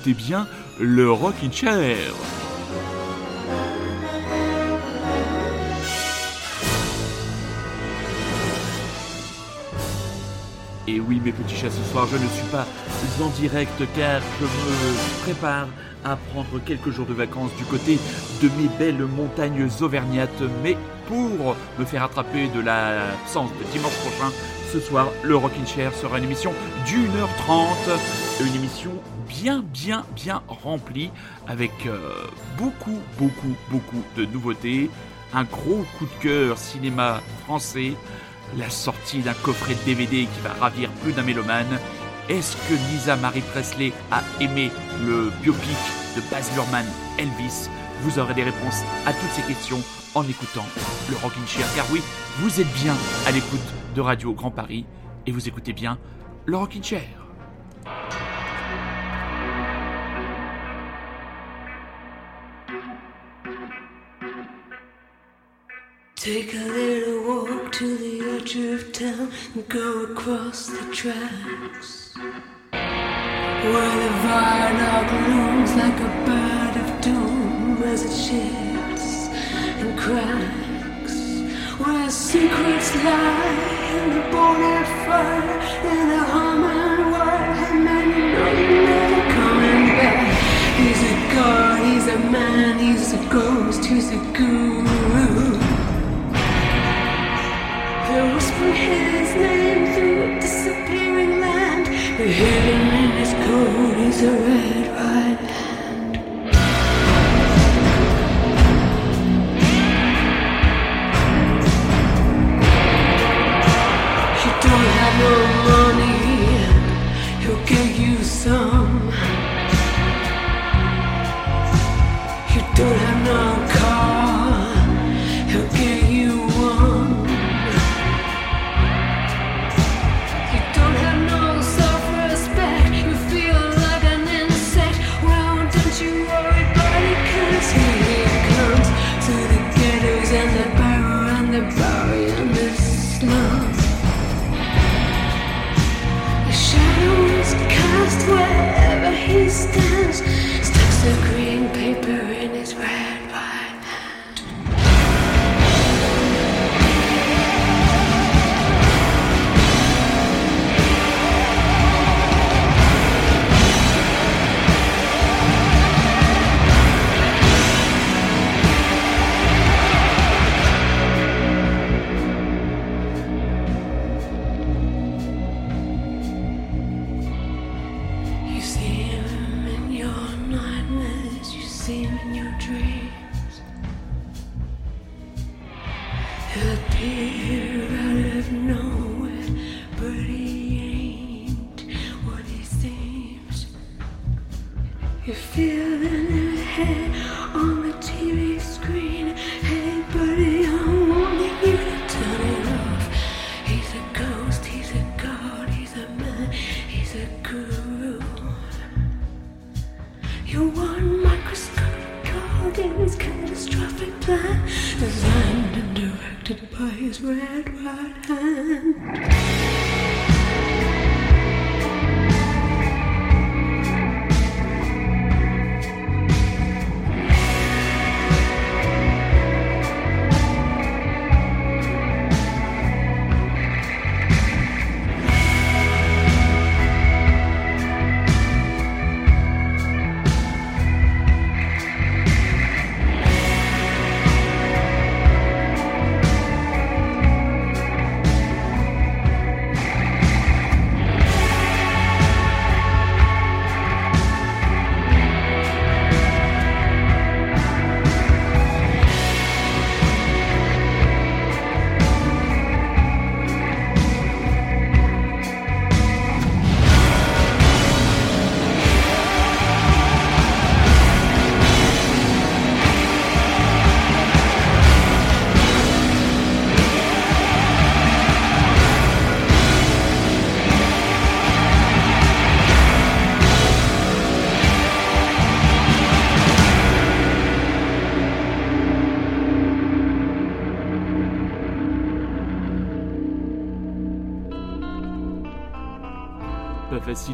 écoutez bien le Rockin' Chair. Et oui, mes petits chats, ce soir, je ne suis pas en direct car je me prépare à prendre quelques jours de vacances du côté de mes belles montagnes auvergnates. Mais pour me faire attraper de l'absence de dimanche prochain, ce soir, le Rockin' Chair sera une émission d'une heure trente. Une émission bien, bien, remplie avec euh, beaucoup, beaucoup, beaucoup de nouveautés. Un gros coup de cœur cinéma français la sortie d'un coffret de DVD qui va ravir plus d'un mélomane. Est-ce que Lisa Marie Presley a aimé le biopic de Baz Luhrmann, Elvis? Vous aurez des réponses à toutes ces questions en écoutant le Rockin' Chair. Car oui, vous êtes bien à l'écoute de Radio Grand Paris et vous écoutez bien le Rockin' Chair. Take a little walk to the edge of town and go across the tracks. Where the viaduct looms like a bird of doom as it shifts and cracks. Where secrets lie in the bonnet fire and the humming wire, and man, you know you're never coming back. He's a god, he's a man, he's a ghost, he's a guru. They'll whisper his name through a disappearing land. Hidden in his coat is a red. You don't have no money, he'll give you some.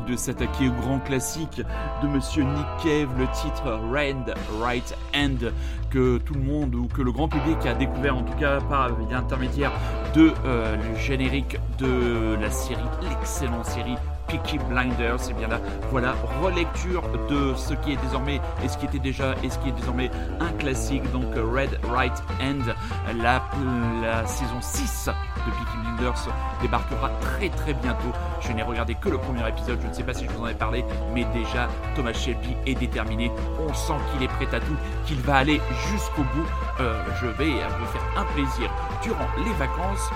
De s'attaquer au grand classique de Monsieur Nick Cave, le titre Red Right Hand, que tout le monde ou que le grand public a découvert en tout cas par l'intermédiaire de euh, le générique de la série, l'excellente série Peaky Blinders, c'est bien là, voilà, relecture de ce qui est désormais, et ce qui était déjà, et ce qui est désormais un classique, donc Red Right End, la, la saison 6 de Peaky Blinders débarquera très très bientôt. Je n'ai regardé que le premier épisode, je ne sais pas si je vous en ai parlé, mais déjà Thomas Shelby est déterminé, on sent qu'il est prêt à tout, qu'il va aller jusqu'au bout. Euh, je vais me faire un plaisir durant les vacances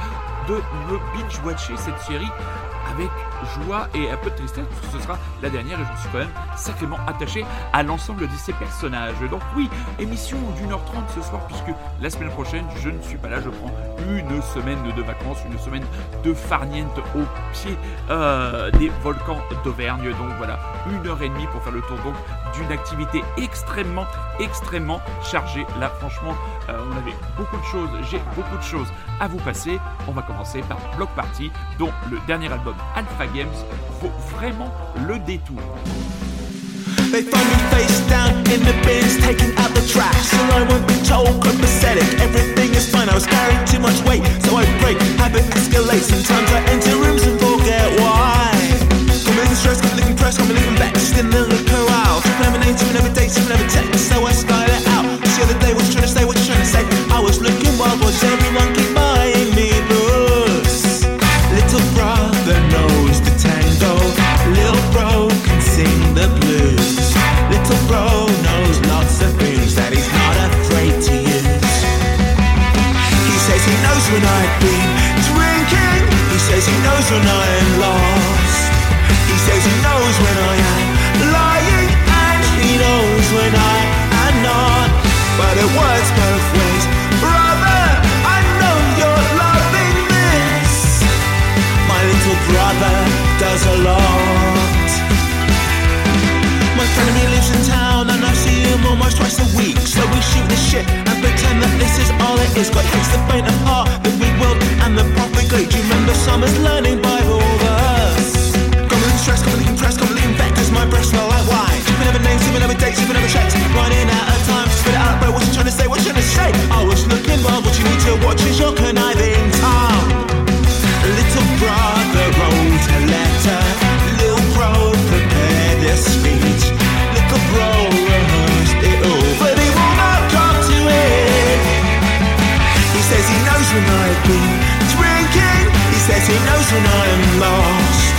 de me binge-watcher cette série avec joie et un peu de tristesse, parce que ce sera la dernière et je suis quand même sacrément attaché à l'ensemble de ces personnages. Donc oui, émission d'une heure trente ce soir, puisque la semaine prochaine, je ne suis pas là, je prends une semaine de vacances, une semaine de farniente au pied euh, des volcans d'Auvergne. Donc voilà, une heure et demie pour faire le tour donc d'une activité extrêmement, extrêmement chargée. Là, franchement, euh, on avait beaucoup de choses, j'ai beaucoup de choses à vous passer. On va commencer par Block Party, dont le dernier album Alpha Games vaut vraiment le détour. They find me face down in the bins, taking out the trash. So I won't be told, copacetic. Everything is fine. I was carrying too much weight, so I break. Habit escalates. Sometimes I enter rooms and forget why. Coming stress, I'm looking pressed, I'm looking vexed in the. Tripping over names, tripping over dates, tripping over. So I style it out. The other day, to you trying to is all. Got hates the faint of heart, the big world and the propagate. Do you remember summers learning Bible verse? Coming stress, coming impressed, coming back cause my breasts smell like wine. Sipping over names, sipping over dates, sipping over checks. Running out of time, spit it out, bro. What you trying to say? What you trying to say? I was looking wild, what you need to watch is your conniving when I am lost.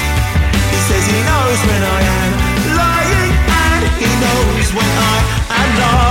He says he knows when I am lying, and he knows when I am not.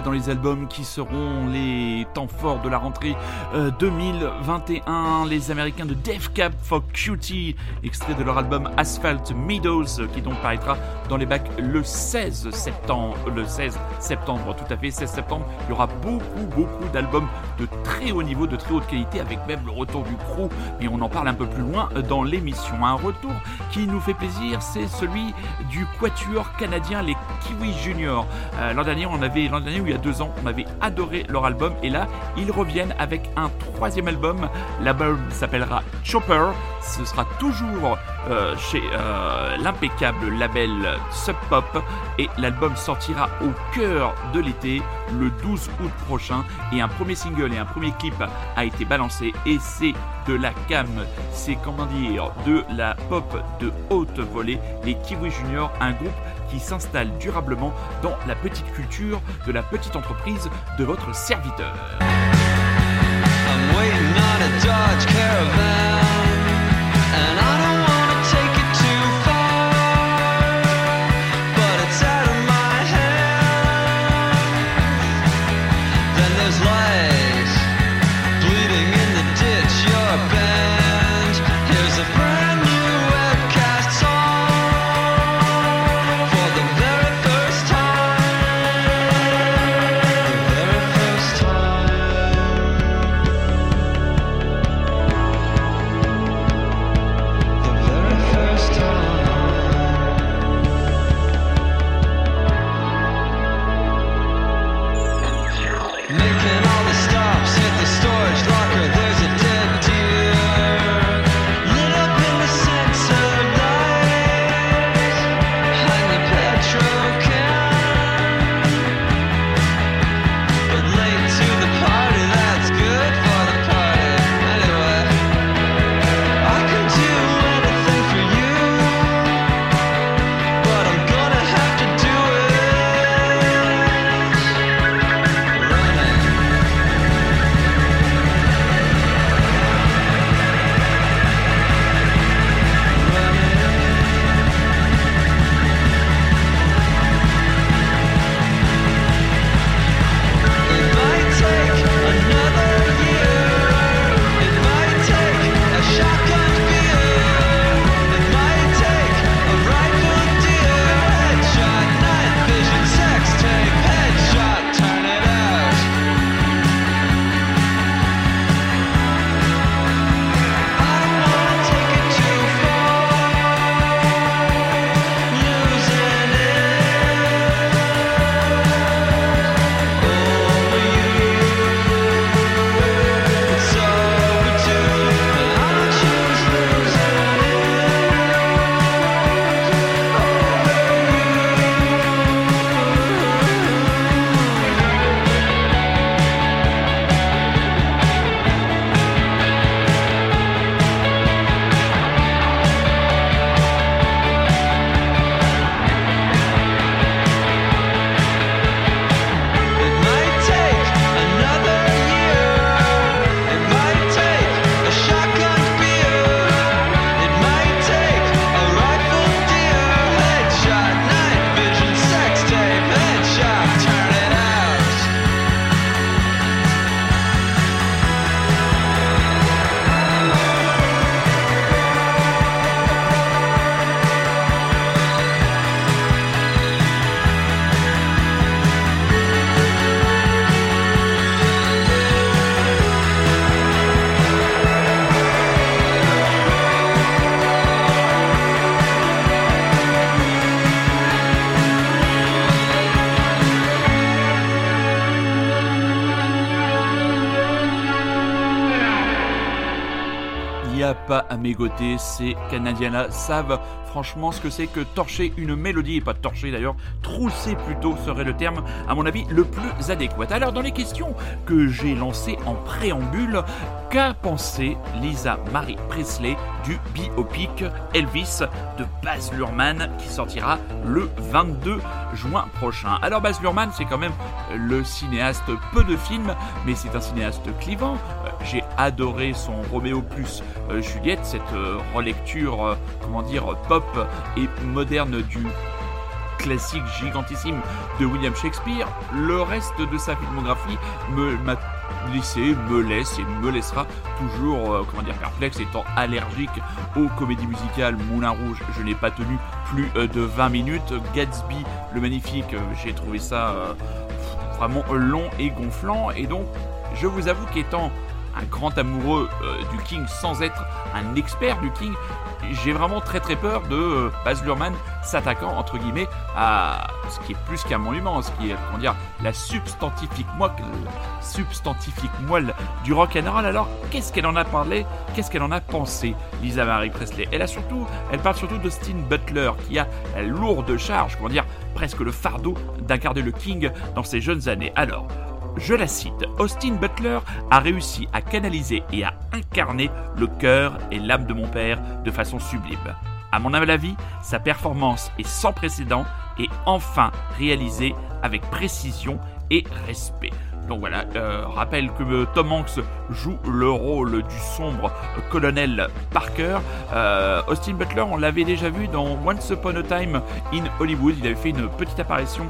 Dans les albums qui seront les temps forts de la rentrée euh, 2021. Les Américains de Def Cap for Cutie, extrait de leur album Asphalt Meadows, euh, qui donc paraîtra dans les bacs le 16 septembre. Le 16 septembre, tout à fait, 16 septembre. Il y aura beaucoup, beaucoup d'albums de très haut niveau, de très haute qualité, avec même le retour du crew. Mais on en parle un peu plus loin euh, dans l'émission. Un retour qui nous fait plaisir, c'est celui du quatuor canadien, les Kiwi Junior. Euh, l'an dernier, on avait l'an dernier il y a deux ans, on avait adoré leur album. Et là, ils reviennent avec un troisième album. L'album s'appellera Chopper. Ce sera toujours euh, chez euh, l'impeccable label Sub Pop et l'album sortira au cœur de l'été le 12 août prochain. Et un premier single et un premier clip a été balancé. Et c'est de la cam, c'est comment dire de la pop de haute volée, les Kiwi Junior, un groupe qui s'installe durablement dans la petite culture de la petite entreprise de votre serviteur. Ces Canadiens-là savent franchement ce que c'est que torcher une mélodie, et pas torcher d'ailleurs, trousser plutôt serait le terme, à mon avis, le plus adéquat. Alors, dans les questions que j'ai lancées en préambule, qu'a pensé Lisa Marie Presley du biopic Elvis de Baz Luhrmann qui sortira le 22 juin prochain? Alors Baz Luhrmann, c'est quand même le cinéaste peu de films, mais c'est un cinéaste clivant. J'ai adoré son Roméo plus euh, Juliette, cette euh, relecture, euh, comment dire, pop et moderne du classique gigantissime de William Shakespeare. Le reste de sa filmographie me m'a laissé, me laisse et me laissera toujours, comment dire, perplexe, étant allergique aux comédies musicales. Moulin Rouge, je n'ai pas tenu plus de 20 minutes. Gatsby, le magnifique, j'ai trouvé ça vraiment long et gonflant. Et donc, je vous avoue qu'étant un grand amoureux euh, du King sans être un expert du King, j'ai vraiment très très peur de euh, Baz Luhrmann s'attaquant entre guillemets à ce qui est plus qu'un monument, ce qui est comment dire la substantifique moelle, substantifique du rock and roll. Alors qu'est-ce qu'elle en a parlé, qu'est-ce qu'elle en a pensé, Lisa Marie Presley? Elle a surtout, elle parle surtout d'Austin Butler qui a la lourde charge, comment dire presque le fardeau d'incarner le King dans ses jeunes années. Alors je la cite, Austin Butler a réussi à canaliser et à incarner le cœur et l'âme de mon père de façon sublime. À mon avis, sa performance est sans précédent et enfin réalisée avec précision et respect. Donc voilà, euh, rappelle que euh, Tom Hanks joue le rôle du sombre euh, colonel Parker. Euh, Austin Butler, on l'avait déjà vu dans Once Upon a Time in Hollywood. Il avait fait une petite apparition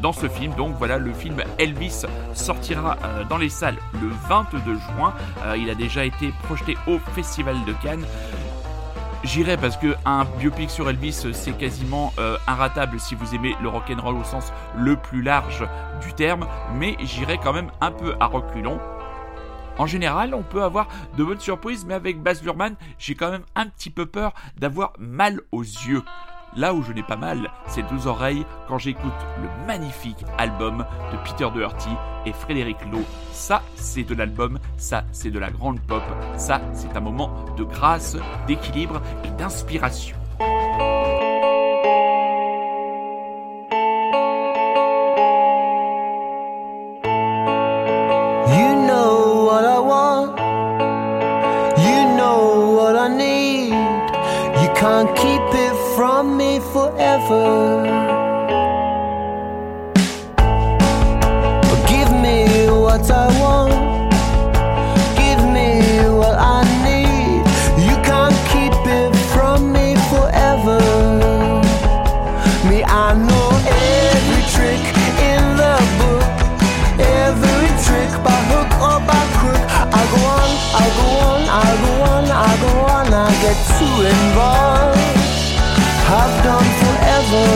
dans ce film. Donc voilà, le film Elvis sortira dans les salles le 22 juin. Il a déjà été projeté au Festival de Cannes. J'irai parce que un biopic sur Elvis, c'est quasiment euh, inratable si vous aimez le rock'n'roll au sens le plus large du terme, mais j'irai quand même un peu à reculons. En général, on peut avoir de bonnes surprises, mais avec Baz Luhrmann, j'ai quand même un petit peu peur d'avoir mal aux yeux. Là où je n'ai pas mal, c'est deux oreilles quand j'écoute le magnifique album de Peter Doherty et Frédéric Lowe. Ça, c'est de l'album, ça, c'est de la grande pop, ça, c'est un moment de grâce, d'équilibre et d'inspiration. Can't keep it from me forever. Give me what I want. Get too involved. I've done forever.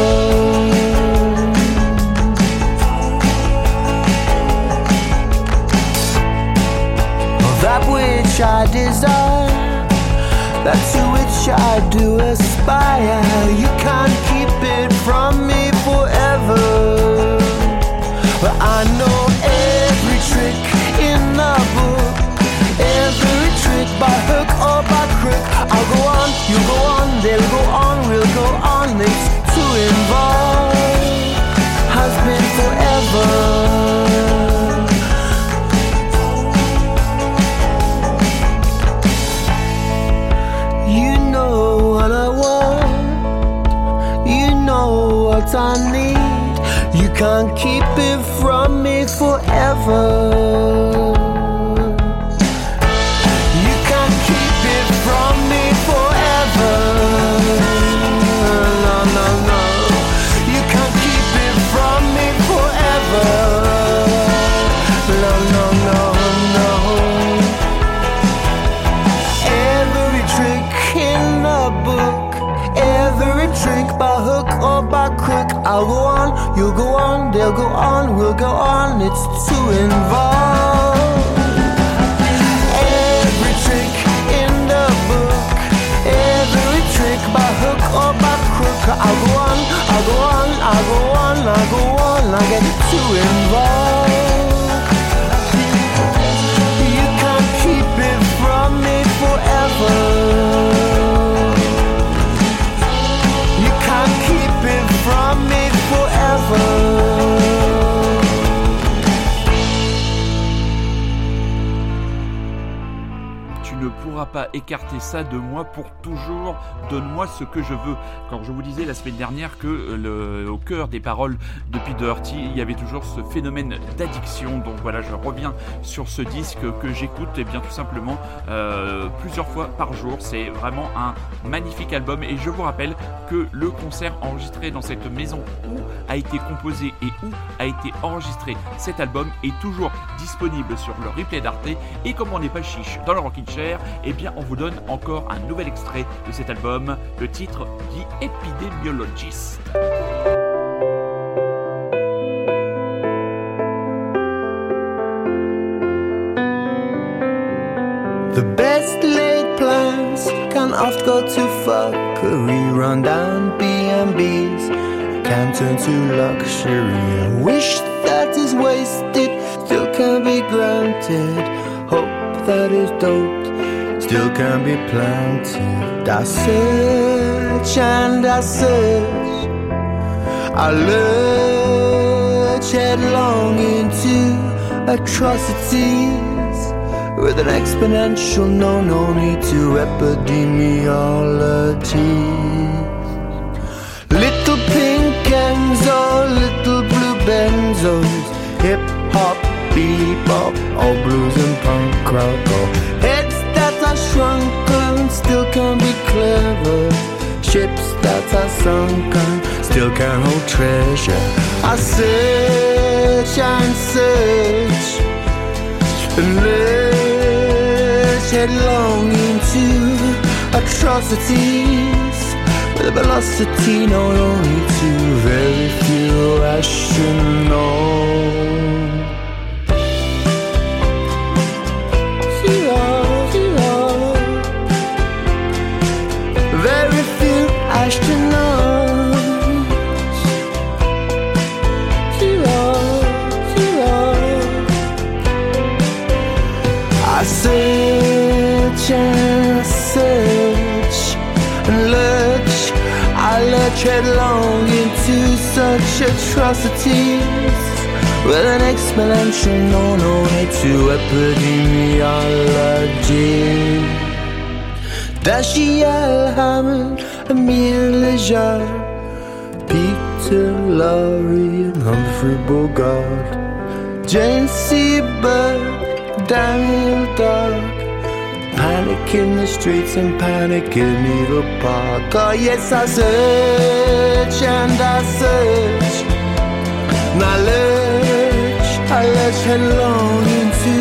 That which I desire that to which I do aspire. You can't keep it from me forever. But I know every trick in the book, every trick by hook or by crook. I'll go on, you go on, they'll go on, we'll go on. It's too involved, has been forever. You know what I want. You know what I need. You can't keep it from me forever. On, you go on, they'll go on, we'll go on. It's too involved. Every trick in the book, every trick by hook or by crook. I'll go on, I'll go on, I'll go on, I'll go on. I get too involved. You can't keep it from me forever. Pas écarter ça de moi pour toujours. Donne-moi ce que je veux. Quand je vous disais la semaine dernière que euh, le, au cœur des paroles de Pete Doherty, il y avait toujours ce phénomène d'addiction. Donc voilà, je reviens sur ce disque que j'écoute et bien tout simplement euh, plusieurs fois par jour. C'est vraiment un magnifique album et je vous rappelle que le concert enregistré dans cette maison où a été composé et où a été enregistré cet album est toujours disponible sur le replay d'Arte et comme on n'est pas chiche dans le Rockin' Chair, eh bien on vous donne encore un nouvel extrait de cet album, le titre The Epidemiologist. The best laid plans can oft go too far. Run down B&Bs can turn to luxury. And wish that is wasted still can be granted. Hope that is doped still can be planted. I search and I search. I lurch headlong into atrocities with an exponential no, no need to epidemiology. Little pink Enzo, little blue benzos, hip hop, bebop, all blues and punk rock. Oh, shrunken still can be clever. Ships that are sunken still can hold treasure. I search and search and lurch headlong into atrocities with a velocity known only to very few astronauts. Headlong into such atrocities with an exponential known only to epidemiology. Dashiell Hammond, Emile Lejar, Peter Lorre, and Humphrey Bogart, Jane Seberg, Daniel Dark. In the streets and panic in Needle Park. Oh, yes, I search and I search. And I lurch, I lurch headlong into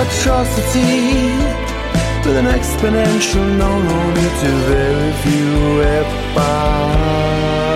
atrocity with an exponential known only to very few epochs.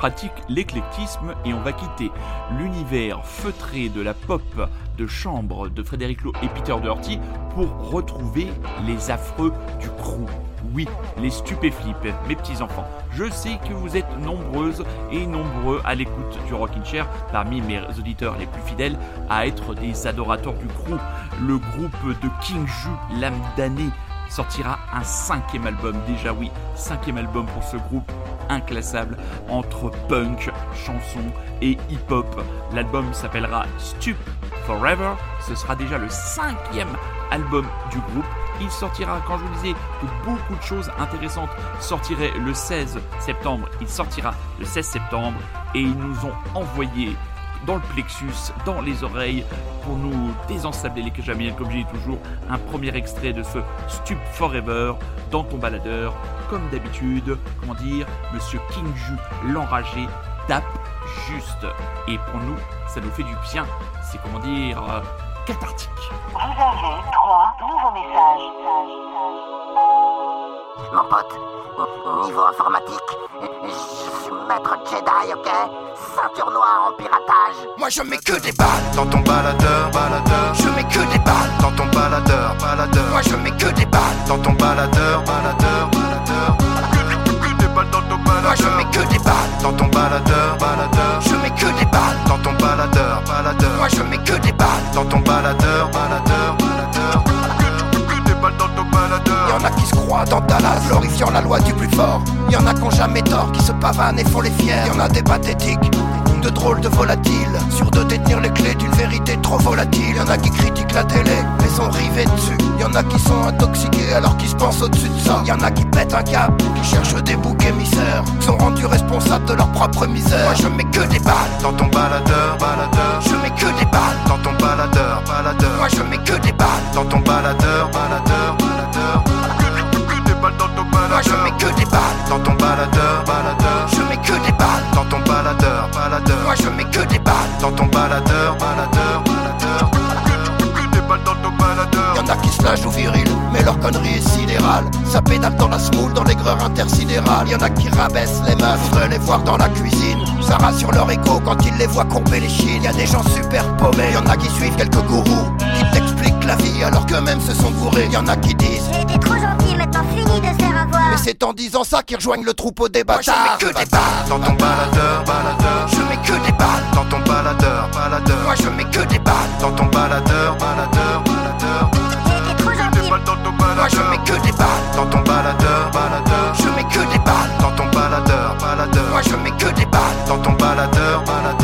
Pratique l'éclectisme et on va quitter l'univers feutré de la pop de chambre de Frédéric Lowe et Peter Doherty pour retrouver les affreux du crew. Oui, les stupéflips, mes petits enfants. Je sais que vous êtes nombreuses et nombreux à l'écoute du Rockin' Chair, parmi mes auditeurs les plus fidèles, à être des adorateurs du crew. Le groupe de King Ju, l'âme damnée, sortira un cinquième album, déjà oui, cinquième album pour ce groupe inclassable entre punk, chanson et hip-hop. L'album s'appellera Stup Forever, ce sera déjà le cinquième album du groupe. Il sortira, quand je vous disais que beaucoup de choses intéressantes sortiraient le 16 septembre, il sortira le 16 septembre et ils nous ont envoyé dans le plexus, dans les oreilles, pour nous désensabler les Jamil, comme je dis toujours, un premier extrait de ce Stup Forever dans ton baladeur. Comme d'habitude, comment dire, Monsieur Kingju, l'enragé, tape juste. Et pour nous, ça nous fait du bien. C'est comment dire, euh, cathartique. Vous avez trois nouveaux messages. Mon pote, niveau informatique, je suis maître Jedi, ok? Ceinture noire en piratage. Moi je mets que des balles dans ton baladeur, baladeur. Je mets que des balles dans ton baladeur, baladeur. Moi je mets que des balles dans ton baladeur, baladeur, baladeur. Des balles dans ton. Moi je mets que des balles dans ton baladeur, baladeur. Je mets que des balles dans ton baladeur, baladeur. Moi je mets que des balles dans ton baladeur, baladeur. Croient dans Dallas, glorifiant la loi du plus fort. Y'en a qui ont jamais tort, qui se pavanent et font les fiers. Y'en a des pathétiques de drôles de volatiles, sûrs de détenir les clés d'une vérité trop volatile. Y'en a qui critiquent la télé, mais sont rivés dessus. Y'en a qui sont intoxiqués alors qu'ils se pensent au-dessus de ça. Y'en a qui pètent un cap, qui cherchent des boucs émissaires, sont rendus responsables de leur propre misère. Moi je mets que des balles dans ton baladeur, baladeur. Je mets que des balles dans ton baladeur, baladeur. Moi je mets que des balles dans ton baladeur, baladeur, baladeur. Baladeur. Moi je mets que des balles dans ton baladeur, baladeur. Je mets que des balles dans ton baladeur, baladeur. Moi je mets que des balles dans ton baladeur, baladeur, baladeur. Que, que, que des balles dans ton baladeur. Y'en a qui se lâchent au viril, mais leur connerie est sidérale. Ça pédale dans la smoule, dans l'aigreur intersidérale. Y'en a qui rabaissent les meufs, voudraient les voir dans la cuisine. Ça rassure leur écho quand ils les voient courber les chines. Y'a des gens super paumés, y'en a qui suivent quelques gourous. Qui t'expliquent la vie alors qu'eux-mêmes se sont gourés. Y'en a qui disent fini de se faire avoir. mais c'est en disant ça qu'ils rejoignent le troupeau des bâtards. Moi je mets que des balles dans ton baladeur, baladeur. Je mets que des balles dans ton baladeur, baladeur. Moi je mets que des balles dans ton baladeur, baladeur, baladeur. Moi je mets que des balles dans ton baladeur, baladeur. Je mets que des balles dans ton baladeur, baladeur. Moi je mets que des balles dans ton baladeur, baladeur.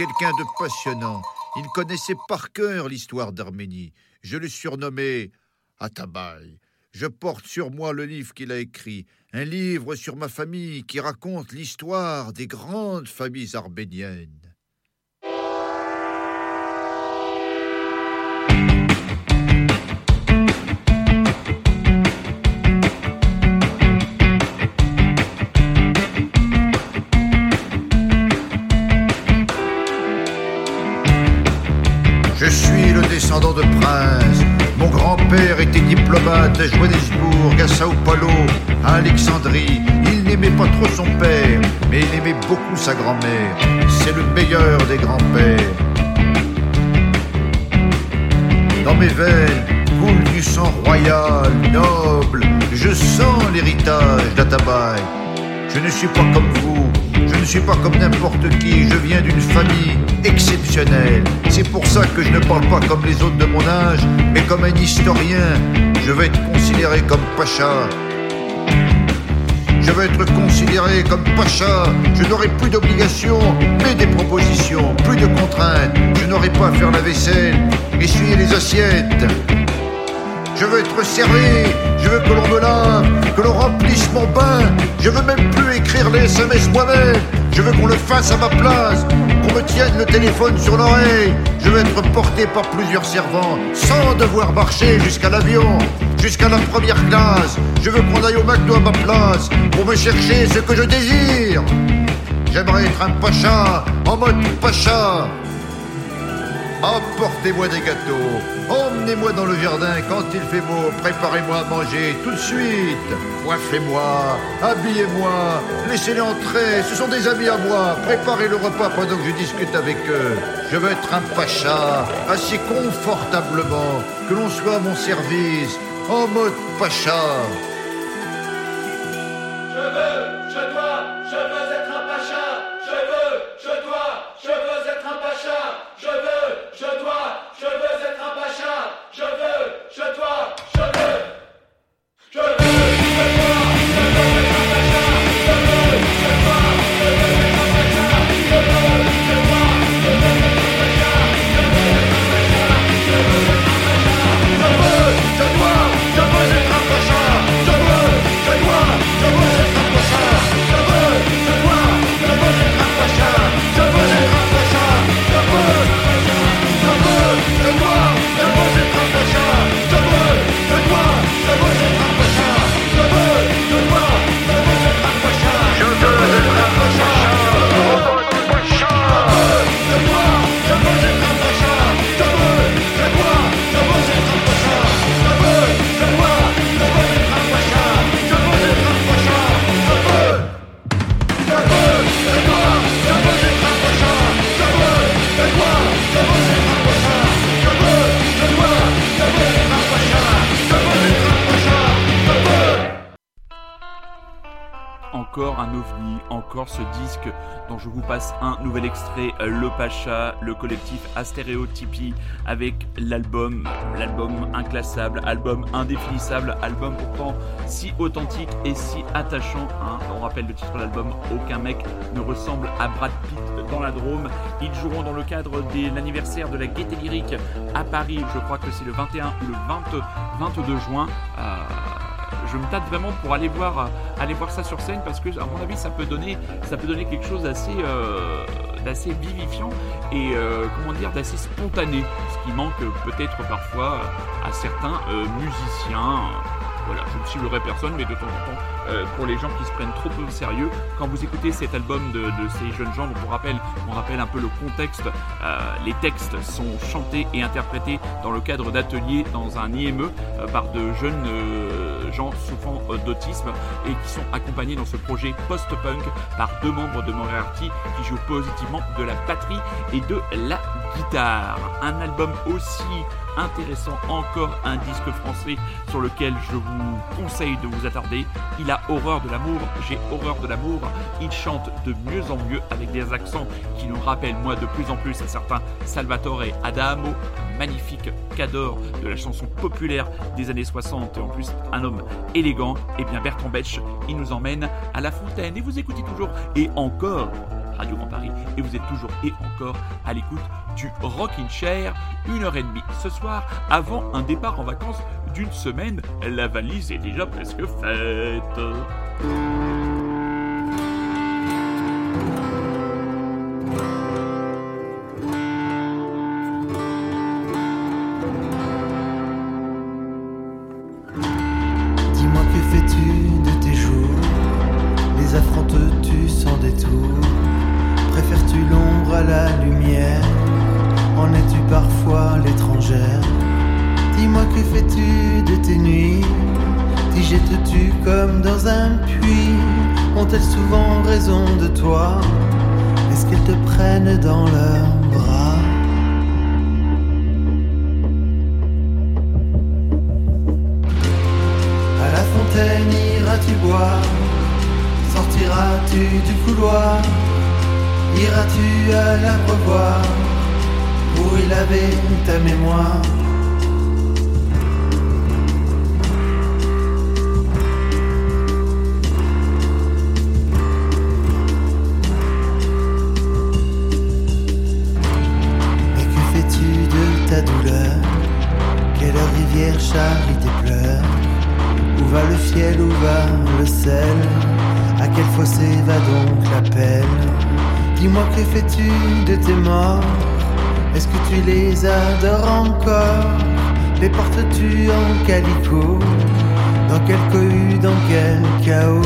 Quelqu'un de passionnant. Il connaissait par cœur l'histoire d'Arménie. Je le surnommais Atabaï. Je porte sur moi le livre qu'il a écrit, un livre sur ma famille qui raconte l'histoire des grandes familles arméniennes. De princes. Mon grand-père était diplomate à Johannesburg, à Sao Paulo, à Alexandrie. Il n'aimait pas trop son père, mais il aimait beaucoup sa grand-mère. C'est le meilleur des grands-pères. Dans mes veines coule du sang royal, noble. Je sens l'héritage d'Atabaï. Je ne suis pas comme vous, je ne suis pas comme n'importe qui, je viens d'une famille exceptionnelle. C'est pour ça que je ne parle pas comme les autres de mon âge, mais comme un historien. Je veux être considéré comme Pacha. Je veux être considéré comme Pacha. Je n'aurai plus d'obligations, mais des propositions, plus de contraintes. Je n'aurai pas à faire la vaisselle, essuyer les assiettes. Je veux être servi, je veux que l'on me lave, que l'on remplisse mon bain. Je veux même plus écrire les SMS moi-même. Je veux qu'on le fasse à ma place, qu'on me tienne le téléphone sur l'oreille. Je veux être porté par plusieurs servants, sans devoir marcher jusqu'à l'avion, jusqu'à la première classe. Je veux qu'on aille au McDo à ma place, pour me chercher ce que je désire. J'aimerais être un pacha, en mode pacha. Apportez-moi des gâteaux, emmenez-moi dans le jardin quand il fait beau, préparez-moi à manger tout de suite, coiffez-moi, habillez-moi, laissez-les entrer, ce sont des amis à moi, préparez le repas pendant que je discute avec eux. Je veux être un pacha, assis confortablement, que l'on soit à mon service, en mode pacha. Encore un ovni, encore ce disque dont je vous passe un nouvel extrait, euh, Le Pacha, le collectif Astéréotypie, avec l'album, l'album inclassable, album indéfinissable, album pourtant si authentique et si attachant. Hein. On rappelle le titre de l'album, Aucun mec ne ressemble à Brad Pitt dans la Drôme. Ils joueront dans le cadre de l'anniversaire de la Gaieté Lyrique à Paris, je crois que c'est le 21 ou le 20, 22 juin. Euh, je me tâte vraiment pour aller voir, aller voir ça sur scène parce que, à mon avis, ça peut donner, ça peut donner quelque chose d'assez, euh, vivifiant et euh, comment dire, d'assez spontané, ce qui manque peut-être parfois à certains euh, musiciens. Voilà, je ne ciblerai personne, mais de temps en temps, euh, pour les gens qui se prennent trop au sérieux, quand vous écoutez cet album de, ces jeunes gens, on rappelle, on rappelle un peu le contexte, euh, les textes sont chantés et interprétés dans le cadre d'ateliers dans un IME euh, par de jeunes gens souffrant d'autisme et qui sont accompagnés dans ce projet post-punk par deux membres de Moriarty qui jouent positivement de la batterie et de la guitare. Un album aussi intéressant, encore un disque français sur lequel je vous conseille de vous attarder. Il a horreur de l'amour, j'ai horreur de l'amour. Il chante de mieux en mieux avec des accents qui nous rappellent moi de plus en plus à certains Salvatore Adamo, magnifique cador de la chanson populaire des années 60 et en plus un homme élégant. Et bien Bertrand Betch, il nous emmène à la fontaine et vous écoutez toujours et encore Radio Grand Paris et vous êtes toujours et encore à l'écoute du Rockin' Chair, une heure et demie ce soir avant un départ en vacances d'une semaine. La valise est déjà presque faite. Dans quel chaos.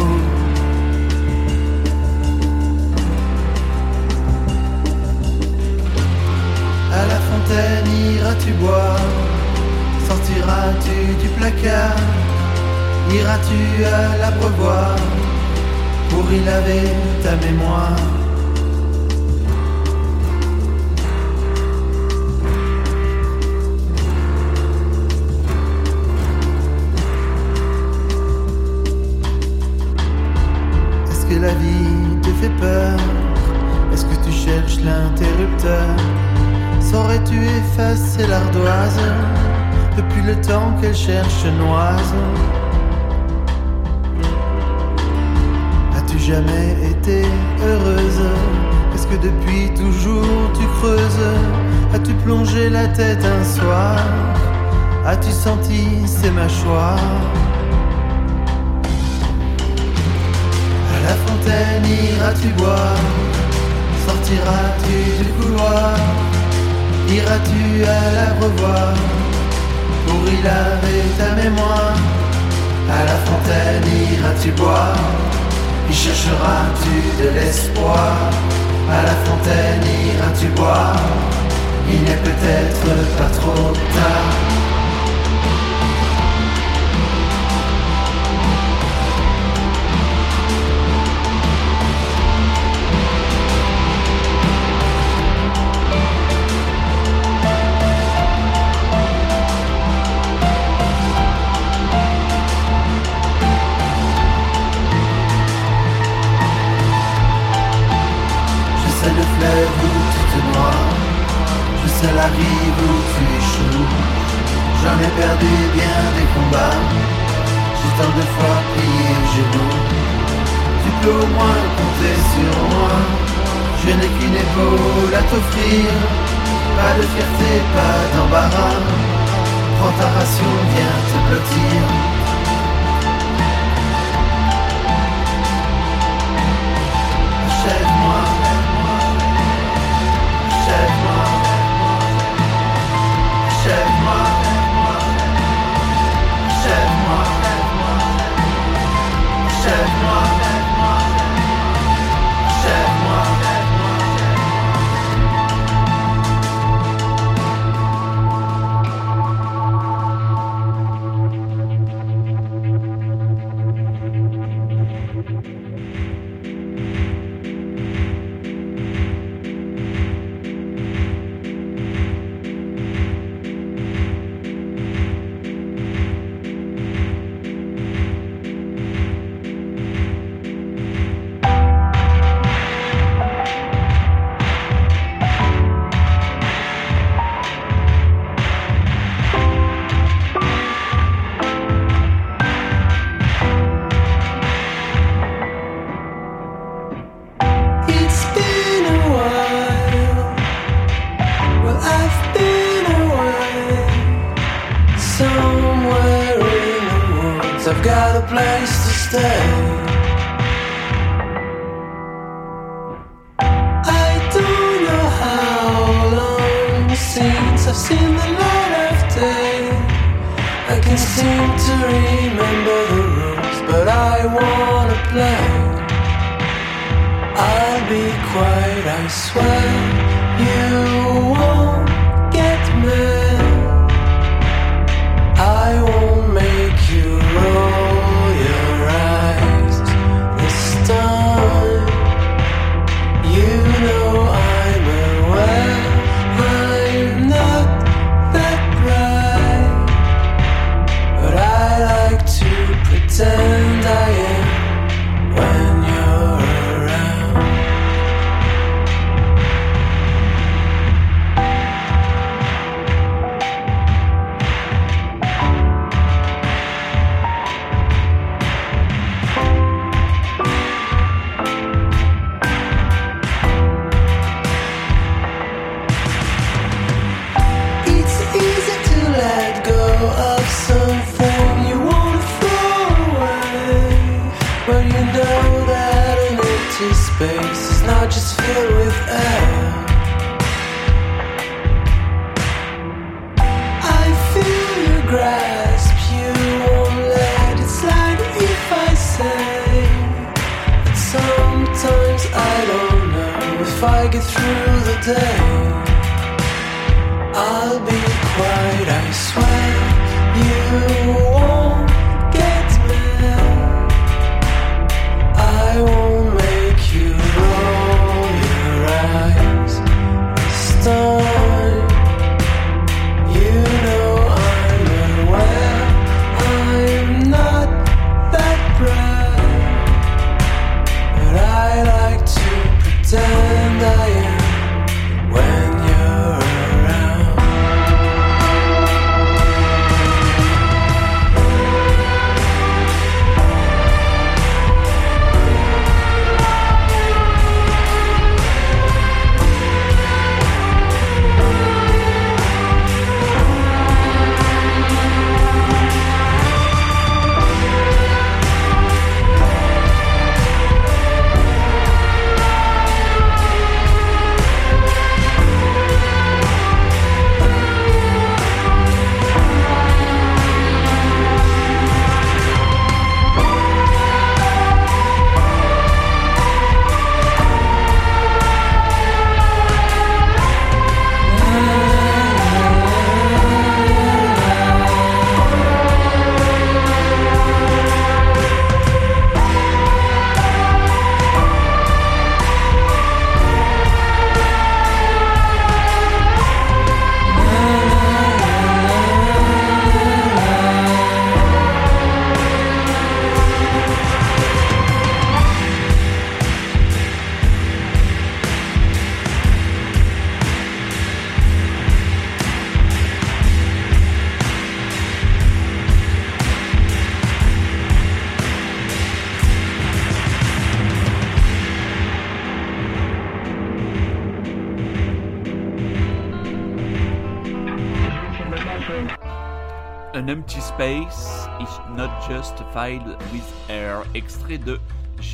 À la fontaine iras-tu boire? Sortiras-tu du placard? Iras-tu à l'abreuvoir? Pour y laver ta mémoire? La vie te fait peur. Est-ce que tu cherches l'interrupteur? Saurais-tu effacer l'ardoise? Depuis le temps qu'elle cherche noise. As-tu jamais été heureuse? Est-ce que depuis toujours tu creuses? As-tu plongé la tête un soir? As-tu senti ses mâchoires? La fontaine iras-tu boire? Sortiras-tu du couloir? Iras-tu à la revoir? Pour y laver ta mémoire? À la fontaine iras-tu boire? Y chercheras-tu de l'espoir? À la fontaine iras-tu boire? Il n'est peut-être pas trop tard J'en ai perdu bien des combats. J'ai tant de fois plié le genou. Tu peux au moins compter sur moi. Je n'ai qu'une épaule à t'offrir. Pas de fierté, pas d'embarras. Prends ta ration, viens te blottir.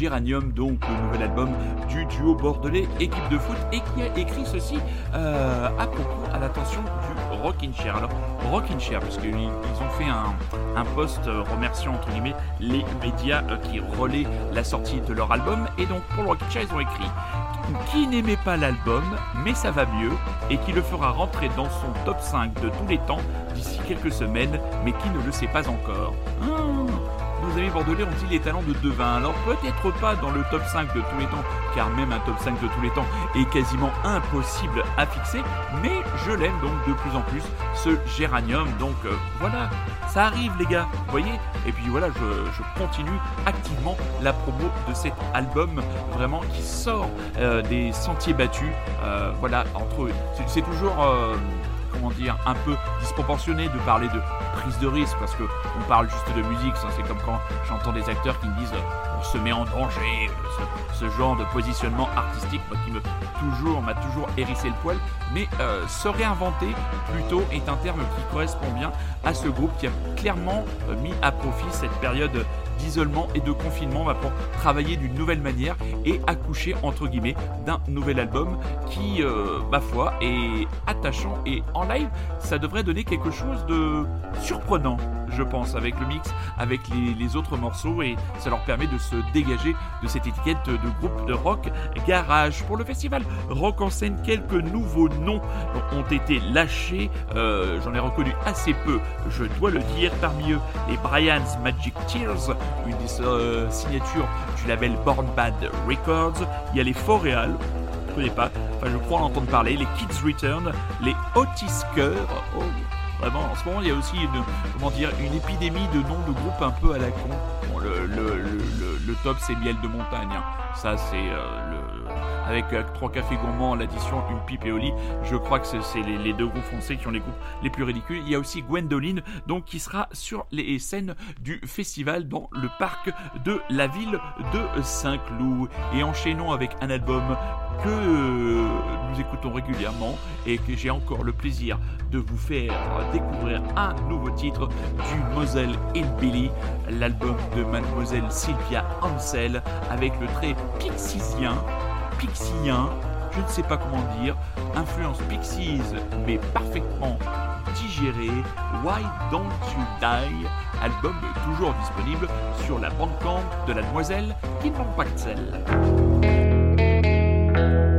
Géranium, donc le nouvel album du duo bordelais équipe de foot et qui a écrit ceci euh, à propos à l'attention du Rockin' Chair. Alors Rockin' Chair, parce qu'ils ils ont fait un, post euh, remerciant entre guillemets les médias euh, qui relaient la sortie de leur album et donc pour le Rockin' Chair ils ont écrit qui n'aimait pas l'album, mais ça va mieux, et qui le fera rentrer dans son top 5 de tous les temps d'ici quelques semaines, mais qui ne le sait pas encore. Ah, amis bordelais ont-ils les talents de Devin Alors peut-être pas dans le top 5 de tous les temps, car même un top 5 de tous les temps est quasiment impossible à fixer, mais je l'aime donc de plus en plus, ce géranium, donc euh, voilà, ça arrive les gars, vous voyez Et puis voilà, je, continue activement la promo de cet album, vraiment qui sort euh, des sentiers battus, euh, voilà, entre eux. C'est toujours... dire, un peu disproportionné de parler de prise de risque parce que on parle juste de musique. C'est comme quand j'entends des acteurs qui me disent euh, on se met en danger, euh, ce, genre de positionnement artistique qui me toujours m'a toujours hérissé le poil. Mais euh, se réinventer plutôt est un terme qui correspond bien à ce groupe qui a clairement mis à profit cette période d'isolement et de confinement bah, pour travailler d'une nouvelle manière et accoucher entre guillemets d'un nouvel album qui, euh, ma foi, est attachant et en live, ça devrait donner quelque chose de surprenant, je pense, avec le mix, avec les, autres morceaux et ça leur permet de se dégager de cette étiquette de groupe de rock garage. Pour le festival Rock en scène, quelques nouveaux noms ont été lâchés. Euh, J'en ai reconnu assez peu, je dois le dire. Parmi eux, les Brian's Magic Tears, une euh, signatures du label Born Bad Records. Il y a les Foréal, je connais pas, enfin je crois en entendre parler, les Kids Return, les Otis Cœur. Oh, vraiment, en ce moment il y a aussi une, comment dire, une épidémie de noms de groupes un peu à la con. Bon, le, le, le, le- top c'est Miel de Montagne, hein. ça c'est euh, avec euh, trois cafés gourmands, l'addition une pipe et au. Je crois que c'est les, deux groupes français qui ont les groupes les plus ridicules. Il y a aussi Gwendoline, donc qui sera sur les scènes du festival dans le parc de la ville de Saint-Cloud. Et enchaînons avec un album que nous écoutons régulièrement et que j'ai encore le plaisir de vous faire découvrir un nouveau titre du Moselle Hillbilly, l'album de mademoiselle Sylvia Ansel avec le trait pixisien pixien, je ne sais pas comment dire, influence Pixies, mais parfaitement digéré. Why Don't You Die, album toujours disponible sur la bandcamp de la demoiselle Van Paxel. What's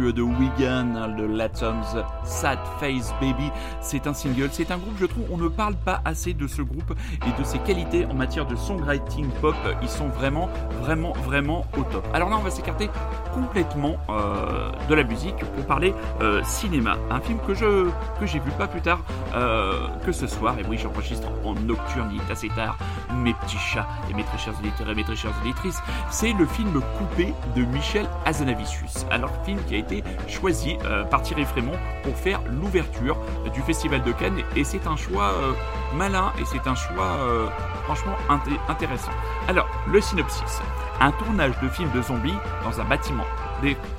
de Wigan, le Latums Sad Face Baby. C'est un single, c'est un groupe, je trouve, on ne parle pas assez de ce groupe et de ses qualités en matière de songwriting pop. Ils sont vraiment, vraiment, vraiment au top. Alors là, on va s'écarter complètement euh, de la musique pour parler euh, cinéma. Un film que je que j'ai vu pas plus tard euh, que ce soir. Et oui, j'enregistre en nocturne, il est assez tard. Mes petits chats et mes très chers auditeurs et mes très chères auditrices, c'est le film Coupé de Michel Hazanavicius. Alors, film qui a été choisi euh, par Thierry Frémont pour faire l'ouverture du Festival de Cannes. Et c'est un choix euh, malin et c'est un choix franchement inté- intéressant. Alors, le synopsis. Un tournage de film de zombies dans un bâtiment,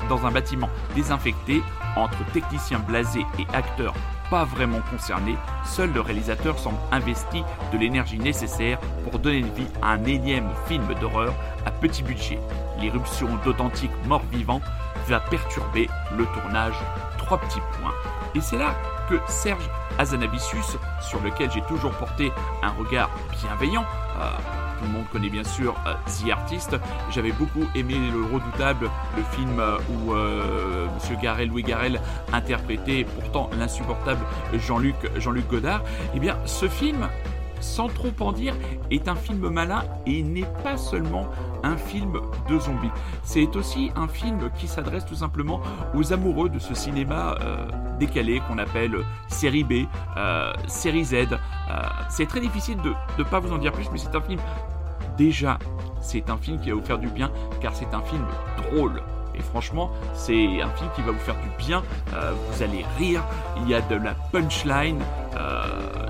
dans un bâtiment désinfecté entre techniciens blasés et acteurs pas vraiment concernés, seul le réalisateur semble investi de l'énergie nécessaire pour donner vie à un énième film d'horreur à petit budget. L'irruption d'authentiques morts vivants va perturber le tournage. Trois petits points. Et c'est là que Serge Azanavicius, sur lequel j'ai toujours porté un regard bienveillant, euh, tout le monde connaît bien sûr euh, The Artist. J'avais beaucoup aimé Le Redoutable, le film euh, où euh, Monsieur Garel, Louis Garel interprétait pourtant l'insupportable Jean-Luc Jean-Luc Godard. Eh bien, ce film, sans trop en dire, est un film malin et n'est pas seulement un film de zombies. C'est aussi un film qui s'adresse tout simplement aux amoureux de ce cinéma euh, décalé qu'on appelle série B, euh, série Z. Euh, c'est très difficile de ne pas vous en dire plus, mais c'est un film déjà, c'est un film qui va vous faire du bien car c'est un film drôle. Et franchement, c'est un film qui va vous faire du bien. Euh, vous allez rire. Il y a de la punchline. Euh,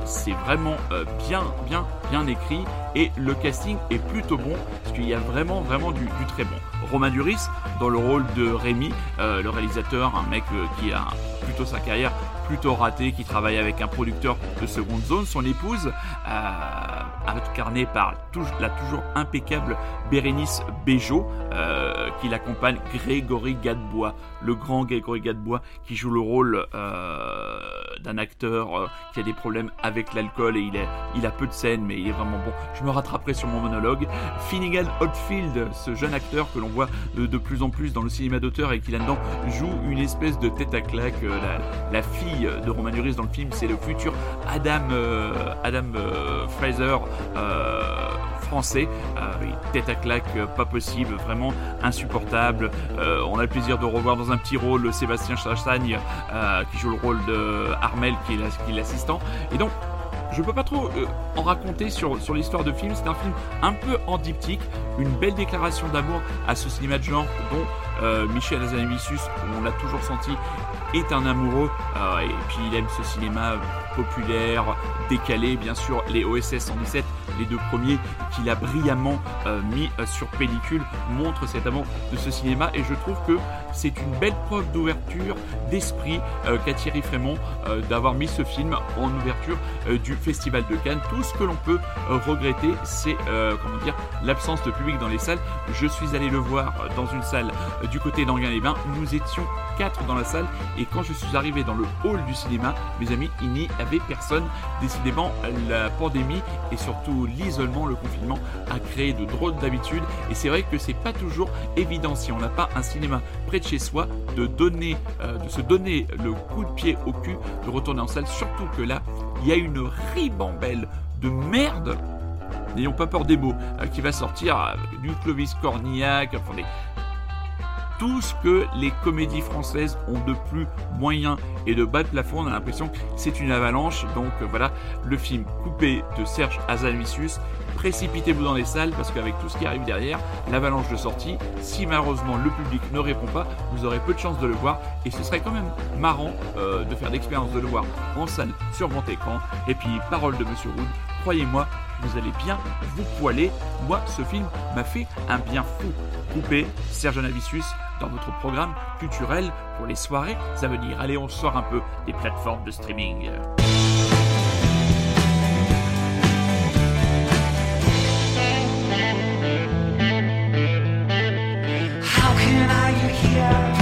c'est vraiment euh, bien, bien, bien écrit. Et le casting est plutôt bon parce qu'il y a vraiment, vraiment du, du très bon. Romain Duris dans le rôle de Rémi, le réalisateur, un mec qui a plutôt sa carrière plutôt ratée, qui travaille avec un producteur de seconde zone. Son épouse, euh, incarnée par la toujours impeccable Bérénice Béjot, euh, qui l'accompagne Grégory Gadebois, le grand Grégory Gadebois, qui joue le rôle euh, d'un acteur qui a des problèmes avec l'alcool et il, a peu de scènes, mais il est vraiment bon. Je me rattraperai sur mon monologue. Finnegan Oldfield, ce jeune acteur que l'on voit de, plus en plus dans le cinéma d'auteur et qui là-dedans joue une espèce de tête à claque. La, la fille de Roman Duris dans le film, c'est le futur Adam, euh, Adam euh, Fraser. euh, français, tête à claque, pas possible, vraiment insupportable. On a le plaisir de revoir dans un petit rôle Sébastien Chassagne qui joue le rôle de Armel qui est l'assistant. Et donc je peux pas trop en raconter sur, sur l'histoire de film. C'est un film un peu en diptyque, une belle déclaration d'amour à ce cinéma de genre dont Michel Hazanavicius, on l'a toujours senti, est un amoureux. Euh, et puis il aime ce cinéma populaire, décalé, bien sûr, les OSS 117, les deux premiers qu'il a brillamment euh, mis euh, sur pellicule, montrent cet amour de ce cinéma. Et je trouve que c'est une belle preuve d'ouverture d'esprit euh, qu'a Thierry Frémont euh, d'avoir mis ce film en ouverture du Festival de Cannes. Tout ce que l'on peut regretter, c'est comment dire l'absence de public dans les salles. Je suis allé le voir dans une salle du côté d'Anguin-les-Bains. Nous étions quatre dans la salle et quand je suis arrivé dans le hall du cinéma, mes amis, il n'y avait personne. Décidément, la pandémie et surtout l'isolement, le confinement a créé de drôles d'habitudes et c'est vrai que c'est pas toujours évident si on n'a pas un cinéma près de chez soi de donner, euh, de se donner le coup de pied au cul, de retourner en salle. Surtout que là, il y a une ribambelle de merde. N'ayons pas peur des mots, euh, qui va sortir avec du Clovis Cornillac, des, tout ce que les comédies françaises ont de plus moyen et de bas de plafond. On a l'impression que c'est une avalanche. Donc euh, voilà, le film coupé de Serge Hazanavicius. Précipitez-vous dans les salles parce qu'avec tout ce qui arrive derrière, l'avalanche de sortie, si malheureusement le public ne répond pas, vous aurez peu de chances de le voir. Et ce serait quand même marrant euh, de faire l'expérience de le voir en salle sur grand écran. Et puis, parole de Monsieur Wood, croyez-moi, vous allez bien vous poiler. Moi, ce film m'a fait un bien fou. Coupé, Serge Navicius, dans votre programme culturel pour les soirées à venir. Allez, on sort un peu des plateformes de streaming. How can I?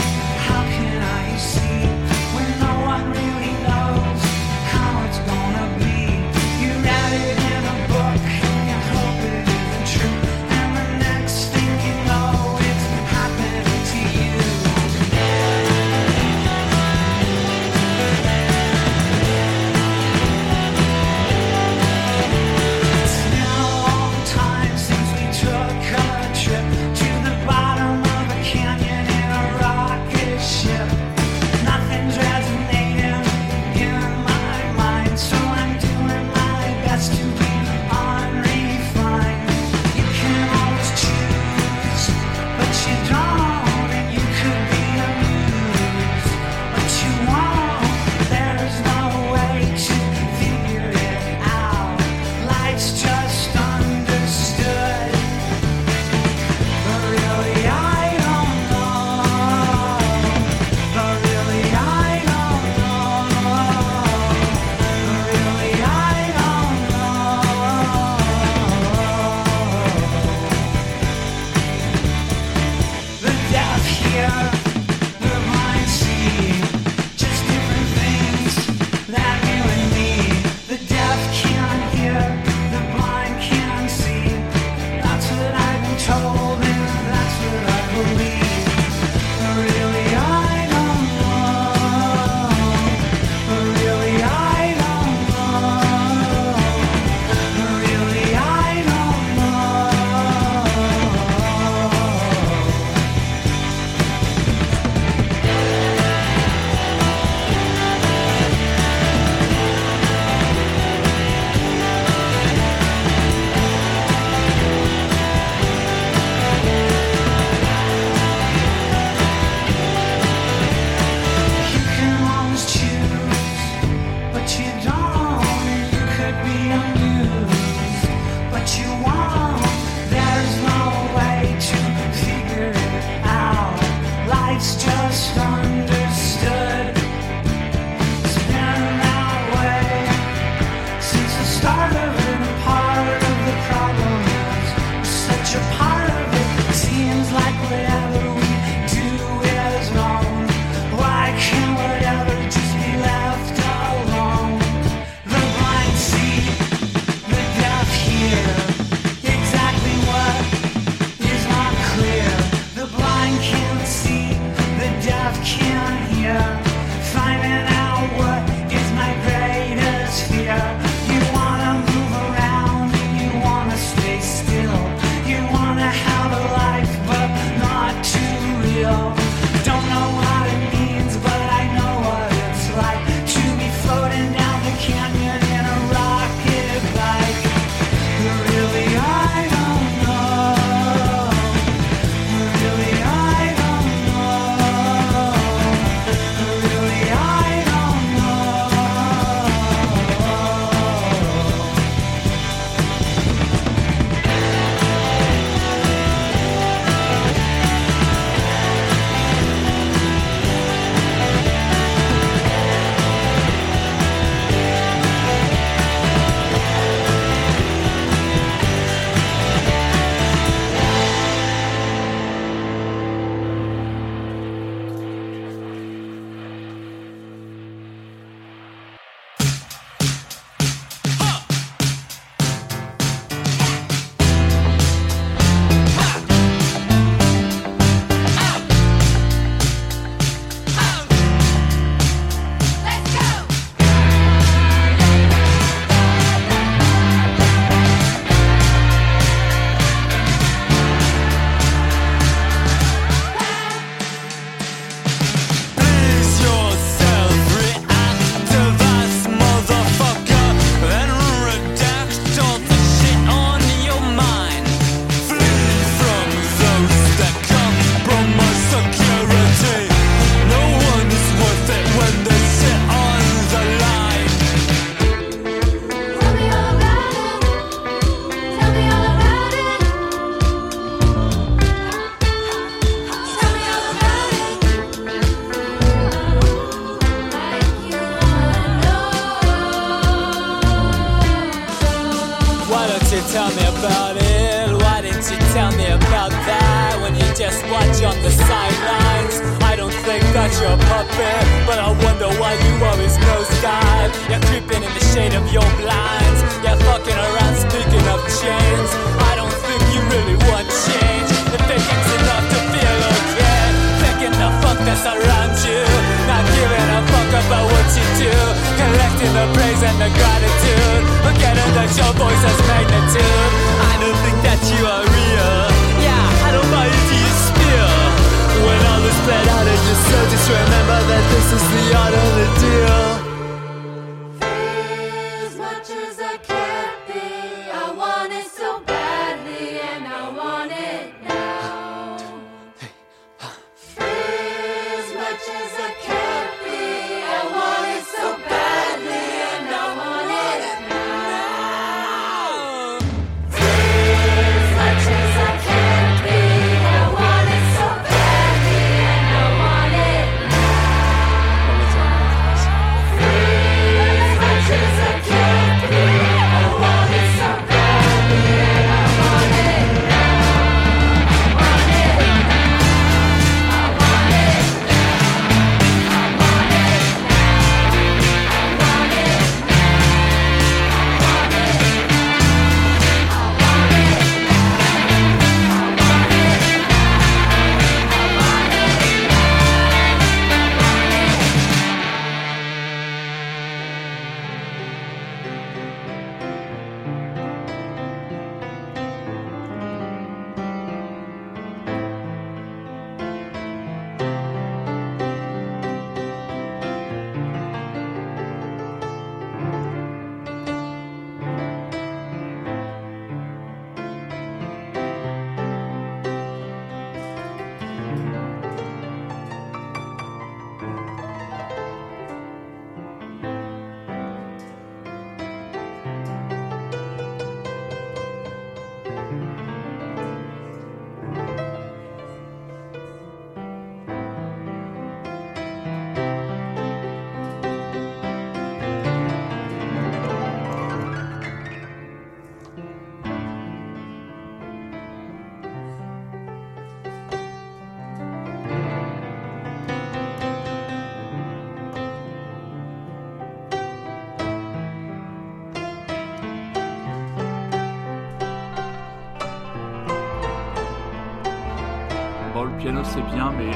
Piano c'est bien, mais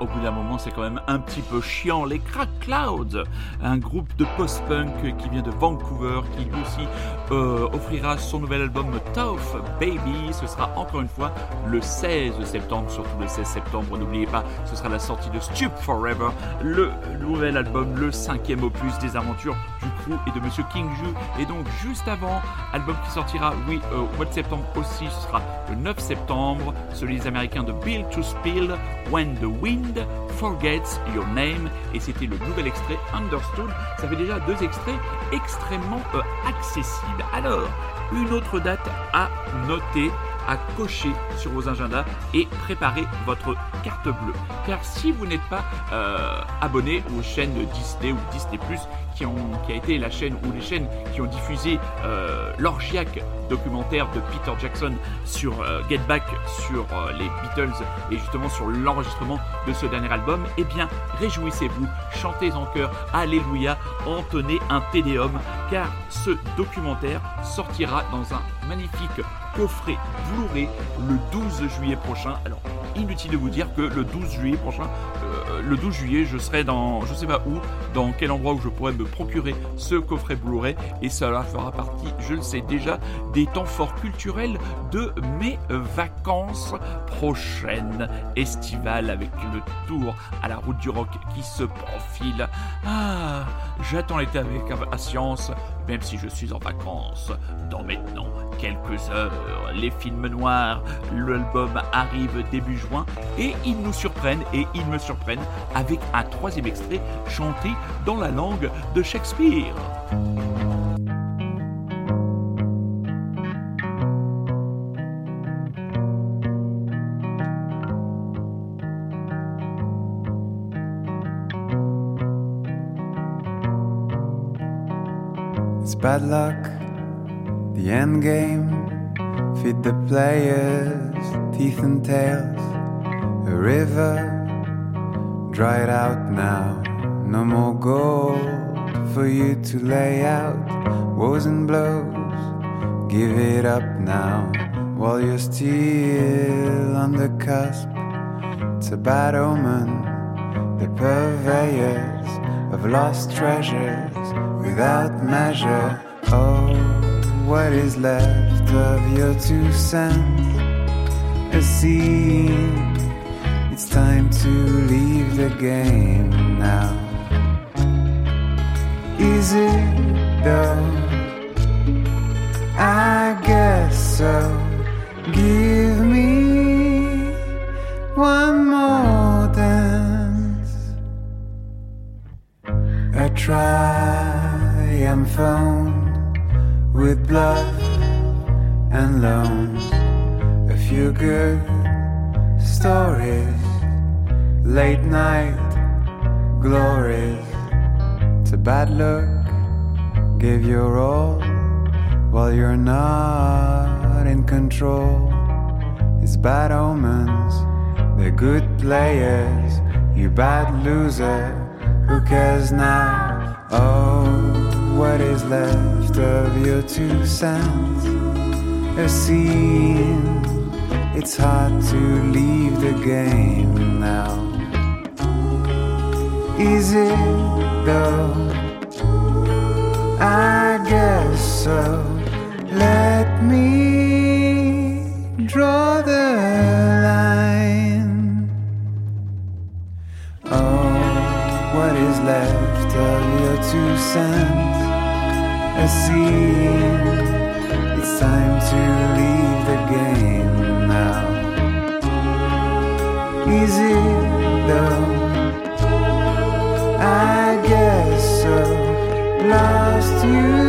au bout d'un moment, c'est quand même un petit peu chiant. Les Crack Clouds, un groupe de post-punk qui vient de Vancouver, qui lui aussi euh, offrira son nouvel album Tough Baby. Ce sera encore une fois le 16 septembre, surtout le 16 septembre. N'oubliez pas, ce sera la sortie de Stup Forever, le nouvel album, le cinquième opus des aventures du crew et de Monsieur King Ju. Et donc, juste avant, album qui sortira, oui, euh, au mois de septembre aussi, ce sera le 9 septembre, celui des Américains de Bill to Spill, When the Wind Forgets Your Name et c'était le nouvel extrait Understood. Ça fait déjà deux extraits extrêmement euh, accessibles. Alors, une autre date à noter, à cocher sur vos agendas et préparer votre carte bleue. Car si vous n'êtes pas euh, abonné aux chaînes Disney ou Disney qui, ont, qui a été la chaîne ou les chaînes qui ont diffusé euh, l'orgiaque documentaire de Peter Jackson sur euh, Get Back, sur euh, les Beatles et justement sur l'enregistrement de ce dernier album, eh bien réjouissez-vous, chantez en chœur Alléluia, entonnez un Tédéum, car ce documentaire sortira dans un magnifique coffret Blu-ray le 12 juillet prochain. Alors, inutile de vous dire que le 12 juillet prochain, le 12 juillet, je serai dans, je sais pas où, dans quel endroit où je pourrais me procurer ce coffret Blu-ray et cela fera partie, je le sais déjà, des temps forts culturels de mes vacances prochaines estivales avec le tour à la route du rock qui se profile. Ah, j'attends l'été avec impatience, même si je suis en vacances dans maintenant quelques heures. Les films noirs, l'album arrive début juin et ils nous surprennent et ils me surprennent avec un troisième extrait chanté dans la langue de Shakespeare. Bad luck, the end game. Feed the players, teeth and tails. A river dried out now. No more gold for you to lay out. Woes and blows, give it up now. While you're still on the cusp, it's a bad omen. The purveyors of lost treasures without measure. Oh, what is left of your two cents? A scene. It's time to leave the game now. Is it though? I guess so. Give loans. A few good stories, late night glories. It's bad look, give your all while you're not in control. It's bad omens, they're good players. You bad loser, who cares now? Oh, what is left of your two cents? A scene. It's hard to leave the game now. Is it though? I guess so. Let me draw the line. Oh, what is left of your two cents? A scene. It's time to leave the game now. It though? I guess so. Lost youth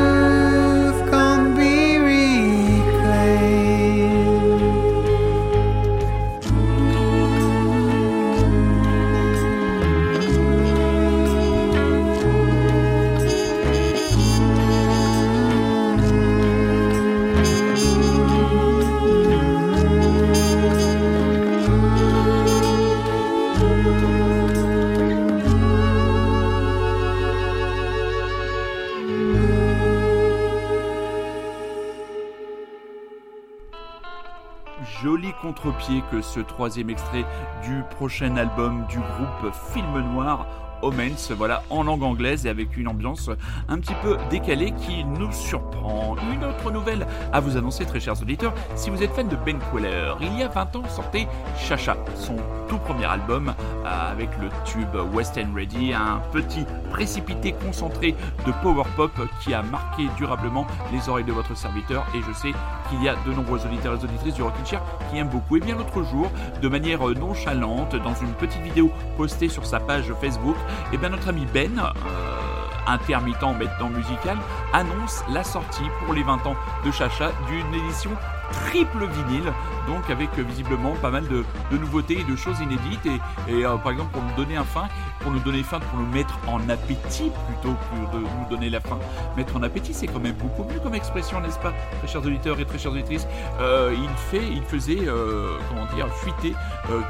contre-pied que ce troisième extrait du prochain album du groupe Film Noir Omens, voilà, en langue anglaise et avec une ambiance un petit peu décalée qui nous surprend. Une autre nouvelle à vous annoncer, très chers auditeurs, si vous êtes fan de Ben Queller, il y a 20 ans sortait Chacha, son tout premier album euh, avec le tube West End Ready, un petit précipité concentré de power pop qui a marqué durablement les oreilles de votre serviteur. Et je sais qu'il y a de nombreux auditeurs et auditrices du Rockin' Chair qui aiment beaucoup. Et bien l'autre jour, de manière nonchalante, dans une petite vidéo postée sur sa page Facebook, et bien notre ami Ben, euh, intermittent maintenant musical, annonce la sortie pour les 20 ans de Chacha d'une édition triple vinyle, donc avec euh, visiblement pas mal de, nouveautés et de choses inédites. Et, euh, par exemple, pour nous donner un fin, pour nous donner faim, pour nous mettre en appétit plutôt que de nous donner la faim. Mettre en appétit, c'est quand même beaucoup mieux comme expression, n'est-ce pas, très chers auditeurs et très chères auditrices. Euh, il fait, il faisait, euh, comment dire, fuiter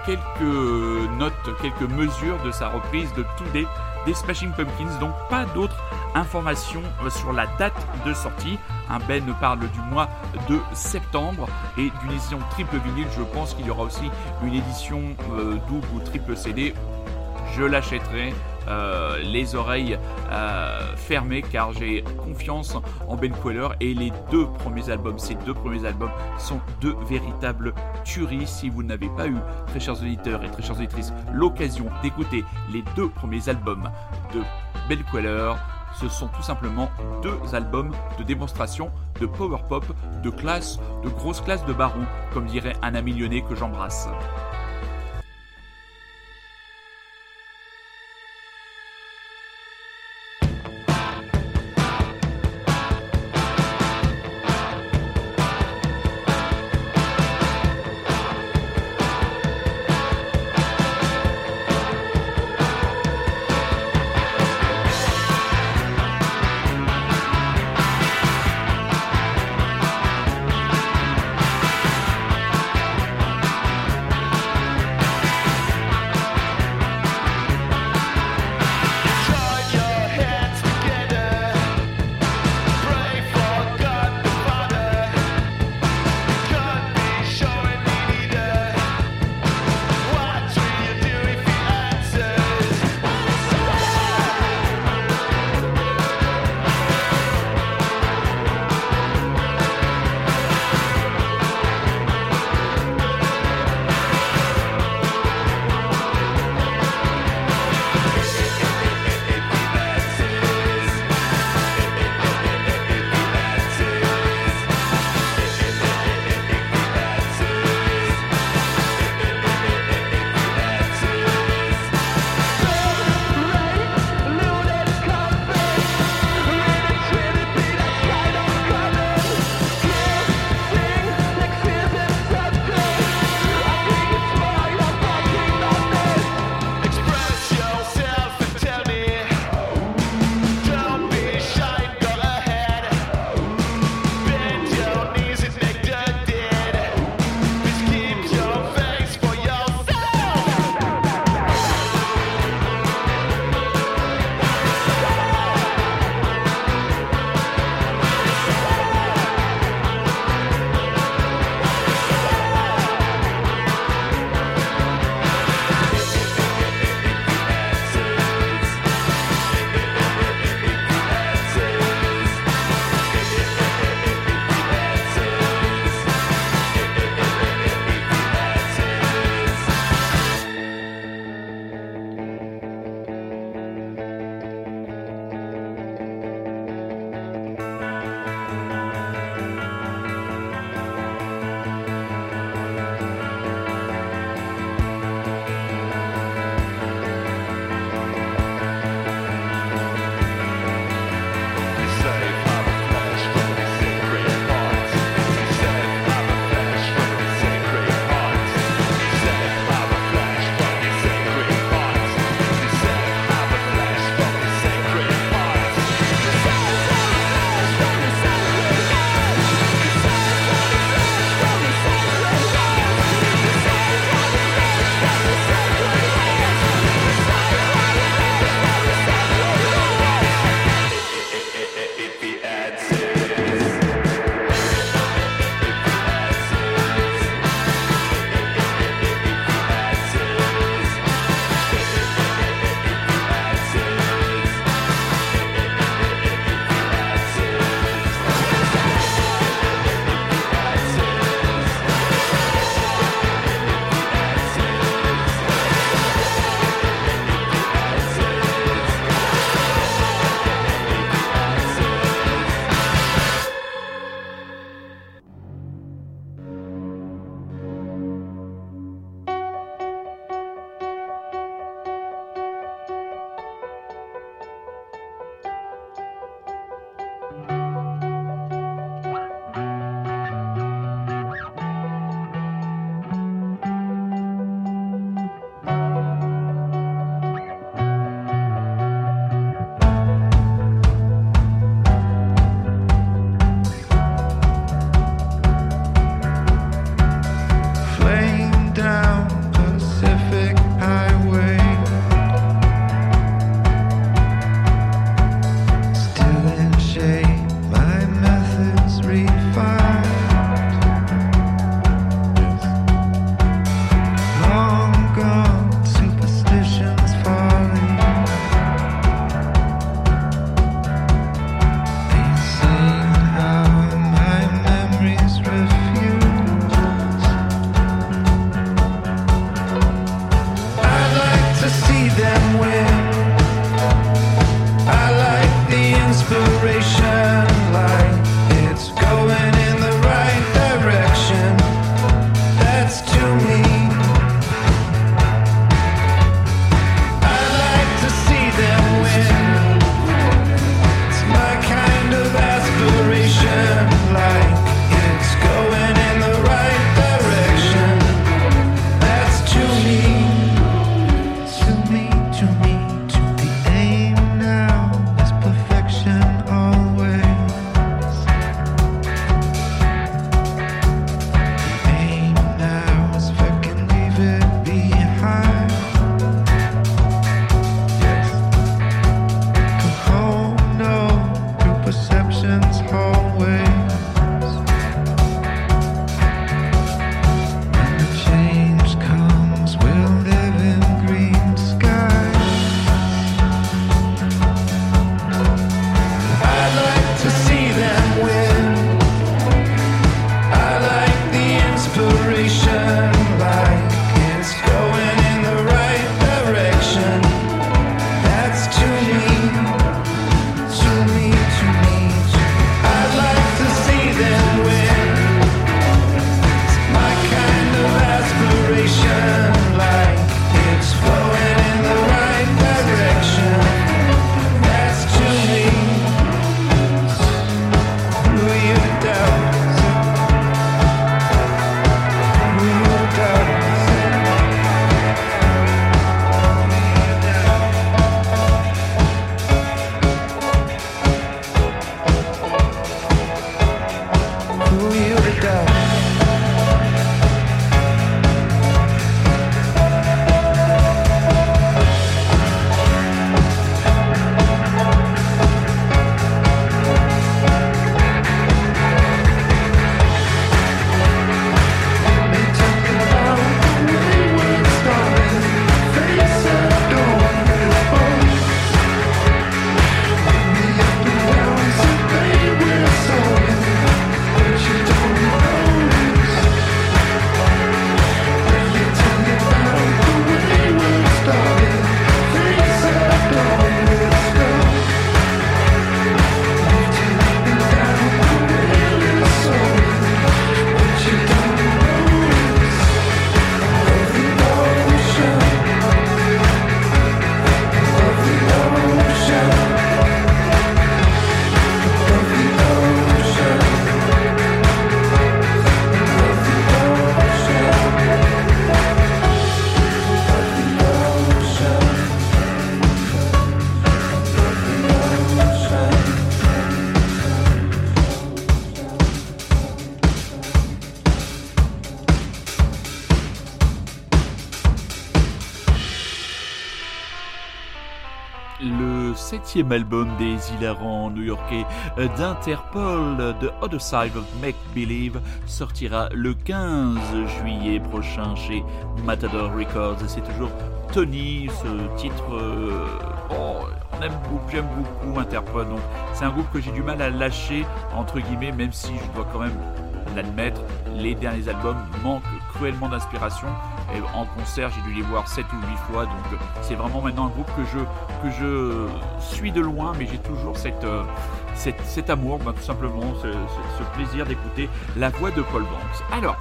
quelques notes, quelques mesures de sa reprise de tout des Smashing Pumpkins, donc pas d'autres informations sur la date de sortie. Un Ben parle du mois de septembre et d'une édition triple vinyle. Je pense qu'il y aura aussi une édition euh, double ou triple CD. Je l'achèterai. euh, les oreilles euh, fermées car j'ai confiance en Ben Queller et les deux premiers albums, ces deux premiers albums sont deux véritables tueries. Si vous n'avez pas eu, très chers auditeurs et très chères auditrices, l'occasion d'écouter les deux premiers albums de Ben Queller, ce sont tout simplement deux albums de démonstration de power pop, de classe, de grosse classe de baron, comme dirait un ami que j'embrasse. Septième album des hilarants new-yorkais d'Interpol, The Other Side of Make Believe, sortira le 15 juillet prochain chez Matador Records. C'est toujours Tony, ce titre. euh, oh, on beaucoup, j'aime beaucoup Interpol, donc c'est un groupe que j'ai du mal à lâcher, entre guillemets, même si je dois quand même l'admettre, les derniers albums manquent cruellement d'inspiration. En concert, j'ai dû les voir 7 ou 8 fois, donc euh, c'est vraiment maintenant un groupe que je, suis de loin, mais j'ai toujours euh, cet amour, ben, tout simplement, ce plaisir d'écouter la voix de Paul Banks. Alors,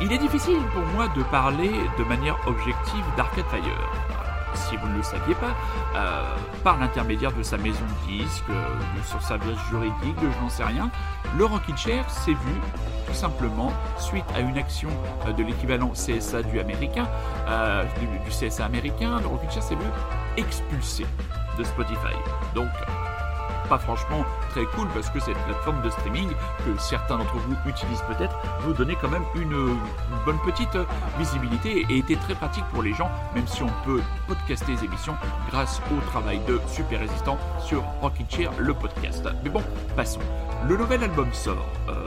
il est difficile pour moi de parler de manière objective d'Arcade Fire. Si vous ne le saviez pas, euh, par l'intermédiaire de sa maison de disques, euh, sur sa base juridique, je n'en sais rien, Rockin' Chair s'est vu tout simplement suite à une action euh, de l'équivalent CSA du américain, euh, du, du CSA américain, Rockin' Chair s'est vu expulsé de Spotify. Donc, pas franchement cool parce que cette plateforme de streaming que certains d'entre vous utilisent peut-être vous donnait quand même une, bonne petite visibilité et était très pratique pour les gens même si on peut podcaster les émissions grâce au travail de Super Résistant sur Rockin' Chair le podcast. Mais bon, passons. Le nouvel album sort. Euh,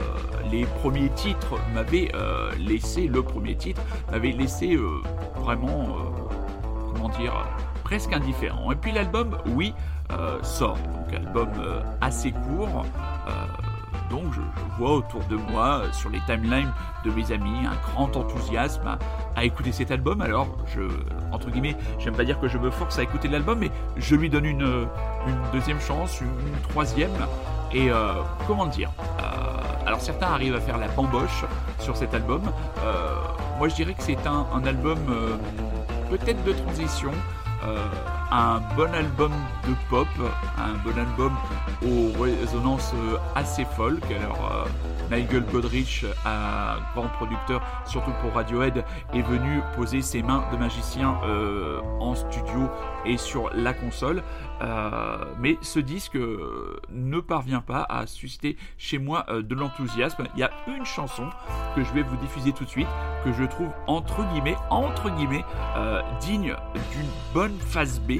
les premiers titres m'avaient euh, laissé, le premier titre m'avait laissé euh, vraiment, comment dire, presque indifférent. Et puis l'album, oui, euh, sort. Donc album euh, assez court. Euh, donc je, vois autour de moi, sur les timelines de mes amis, un grand enthousiasme à, écouter cet album. Alors je, entre guillemets, j'aime pas dire que je me force à écouter l'album, mais je lui donne une, deuxième chance, une, troisième. Et comment dire Alors certains arrivent à faire la bamboche sur cet album. Moi je dirais que c'est un, album peut-être de transition. Euh, un bon album de pop, un bon album aux résonances euh, assez folk. Alors, euh, Nigel Godrich, un grand producteur, surtout pour Radiohead, est venu poser ses mains de magicien euh, en studio et sur la console. Euh, mais ce disque euh, ne parvient pas à susciter chez moi euh, de l'enthousiasme. Il y a une chanson que je vais vous diffuser tout de suite, que je trouve entre guillemets, entre guillemets, euh, digne d'une bonne phase B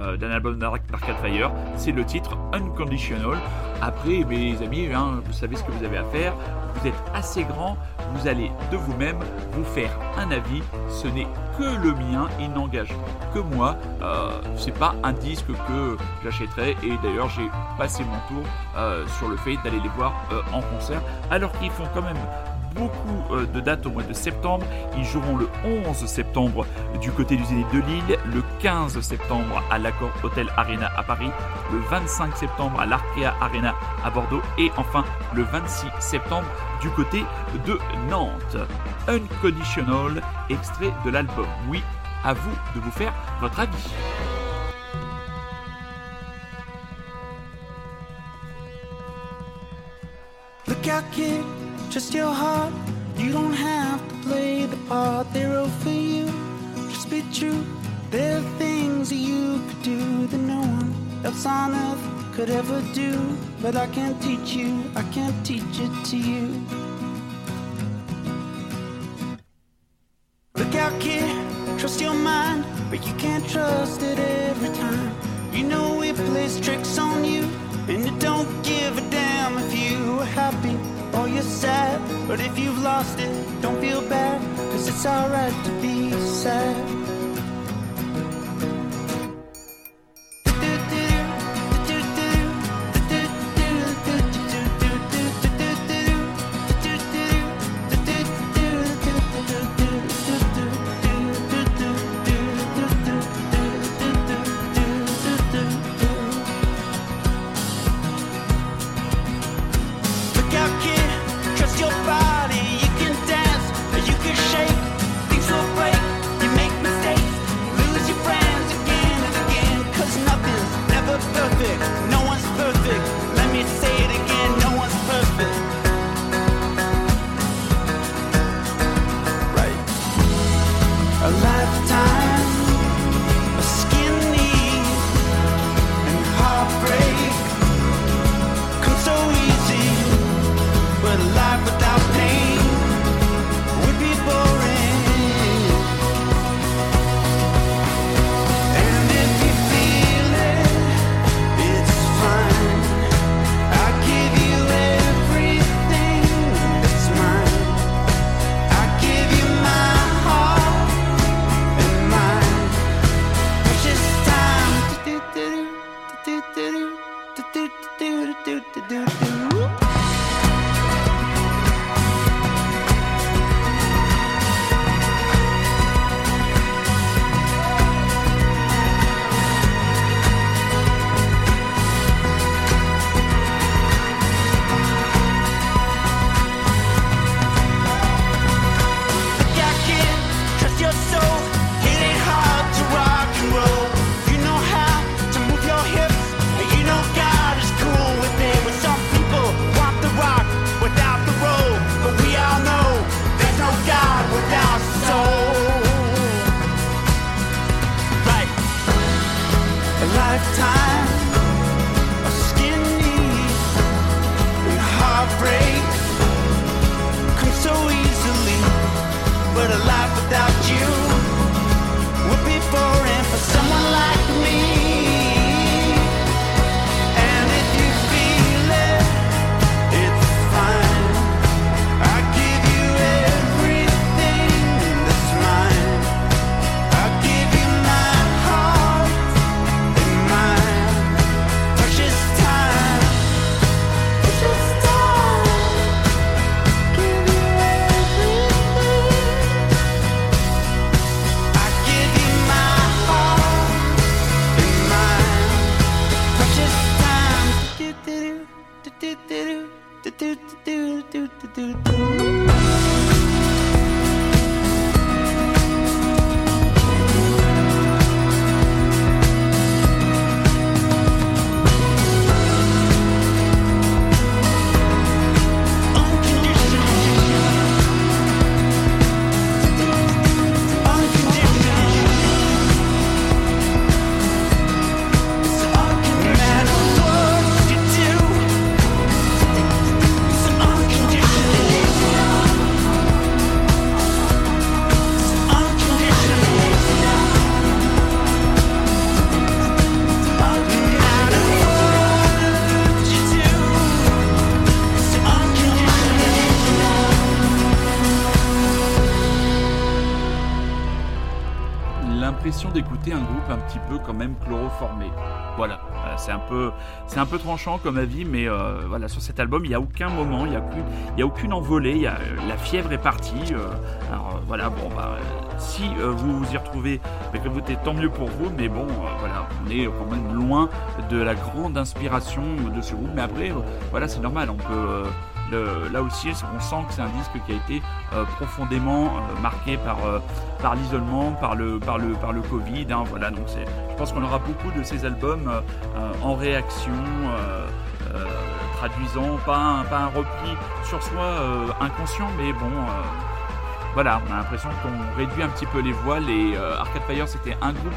euh, d'un album d'Ar- d'Arcade Fire. C'est le titre Unconditional. Après, mes amis, hein, vous savez ce que vous avez à faire. Vous êtes assez grand, vous allez de vous-même vous faire un avis. Ce n'est que le mien, il n'engage que moi. Euh, c'est pas un disque que j'achèterai. Et d'ailleurs, j'ai passé mon tour euh, sur le fait d'aller les voir euh, en concert, alors qu'ils font quand même beaucoup euh, de dates au mois de septembre. Ils joueront le 11 septembre du côté du Zénith de Lille, le 15 septembre à l'Accord Hotel Arena à Paris, le 25 septembre à l'Arkea Arena à Bordeaux et enfin le 26 septembre du côté de Nantes. Unconditional, extrait de l'album. Oui, à vous de vous faire votre avis. Trust your heart. You don't have to play the part they wrote for you. Just be true. There are things you could do that no one else on earth could ever do. But I can't teach you, I can't teach it to you. Look out, kid, trust your mind, but you can't trust it every time. You know it plays tricks on you, and it don't give a damn if you are happy or you're sad. But if you've lost it, don't feel bad, cause it's alright to be sad. Un peu tranchant comme avis, mais euh, voilà, sur cet album, il n'y a aucun moment, il n'y a, a aucune envolée, il y a, euh, la fièvre est partie. euh, alors voilà, bon, bah, si vous vous y retrouvez, êtes tant mieux pour vous, mais bon, voilà, on est quand même loin de la grande inspiration de ce groupe, mais après, voilà, c'est normal, on peut. Là aussi, on sent que c'est un disque qui a été euh, profondément euh, marqué par, euh, par l'isolement, par le, Covid. hein, voilà, donc je pense qu'on aura beaucoup de ces albums en réaction, traduisant pas un, repli sur soi inconscient, mais bon. voilà, on a l'impression qu'on réduit un petit peu les voiles et Arcade Fire c'était un groupe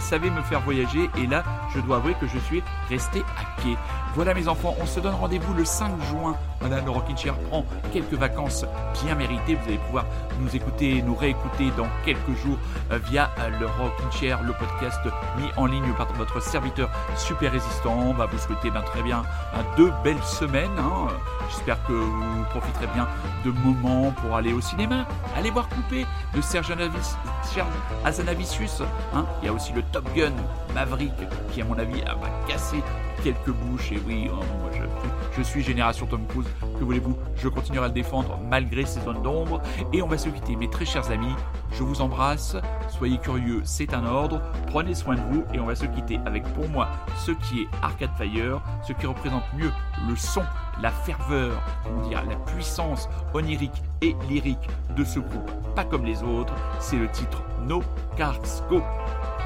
savait me faire voyager et là je dois avouer que je suis resté à quai. Voilà mes enfants, on se donne rendez-vous le 5 juin. Voilà, le Rockin' Chair prend quelques vacances bien méritées. Vous allez pouvoir nous écouter, nous réécouter dans quelques jours euh, via euh, le Rockin' Chair, le podcast mis en ligne par votre serviteur super résistant. On va vous souhaiter ben, très bien deux belles semaines. hein. J'espère que vous profiterez bien de moments pour aller au cinéma, aller voir Coupé de Serge Azanavicius. hein. Il y a aussi le Top Gun Maverick qui, à mon avis, a va casser quelques bouches. Et oui, oh, je, suis génération Tom Cruise. Que voulez-vous? Je continuerai à le défendre malgré ses zones d'ombre. Et on va se quitter, mes très chers amis. Je vous embrasse. Soyez curieux, c'est un ordre. Prenez soin de vous et on va se quitter avec pour moi ce qui est Arcade Fire, ce qui représente mieux le son, la ferveur, dire, la puissance onirique et lyrique de ce groupe. Pas comme les autres, c'est le titre No Cars Go.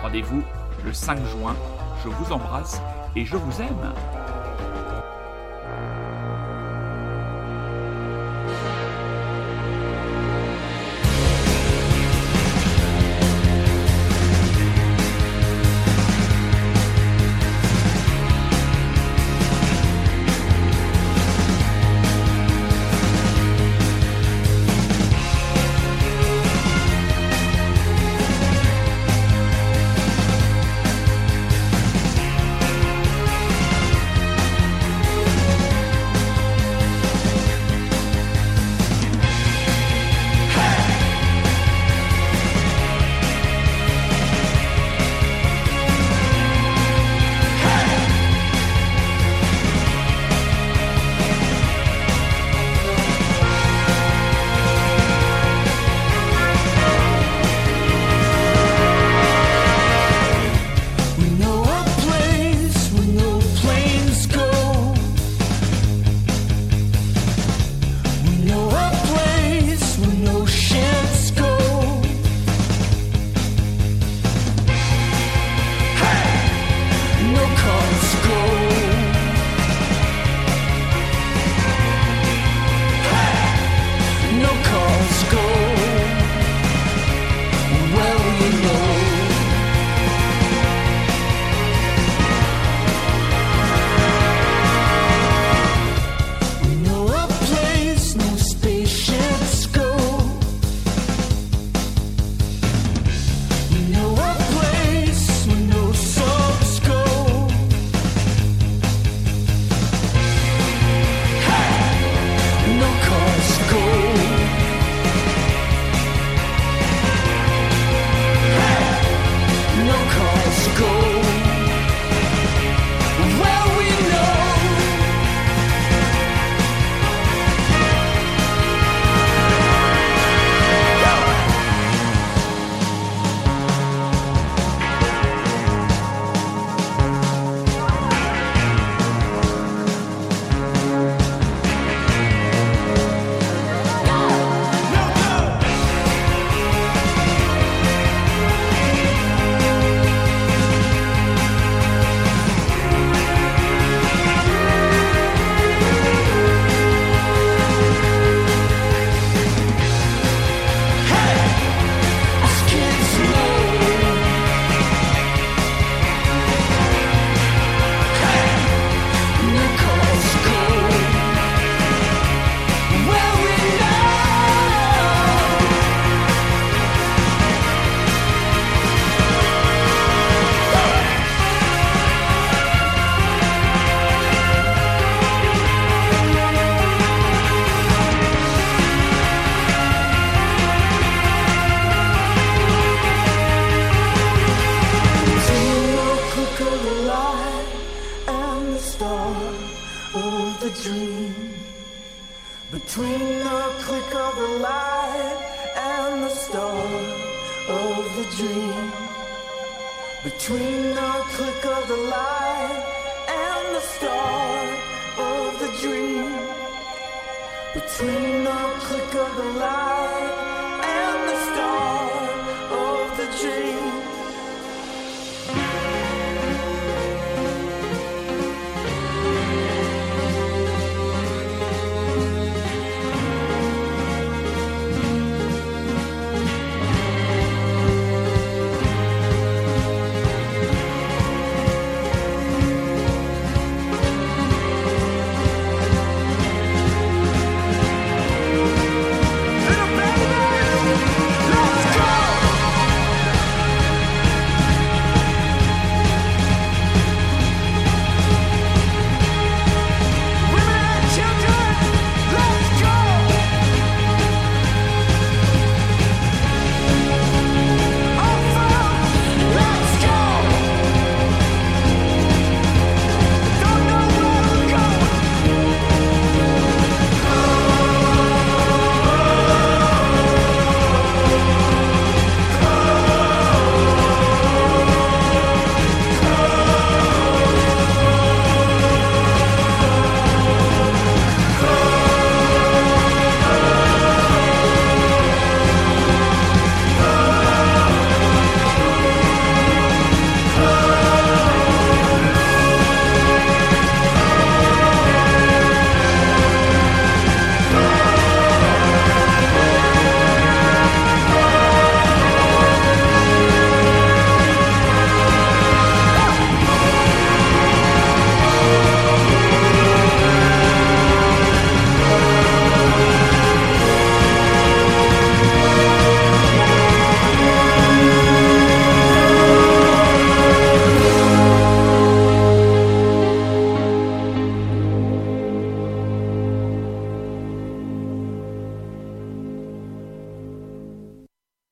Rendez-vous le 5 juin. Je vous embrasse et je vous aime.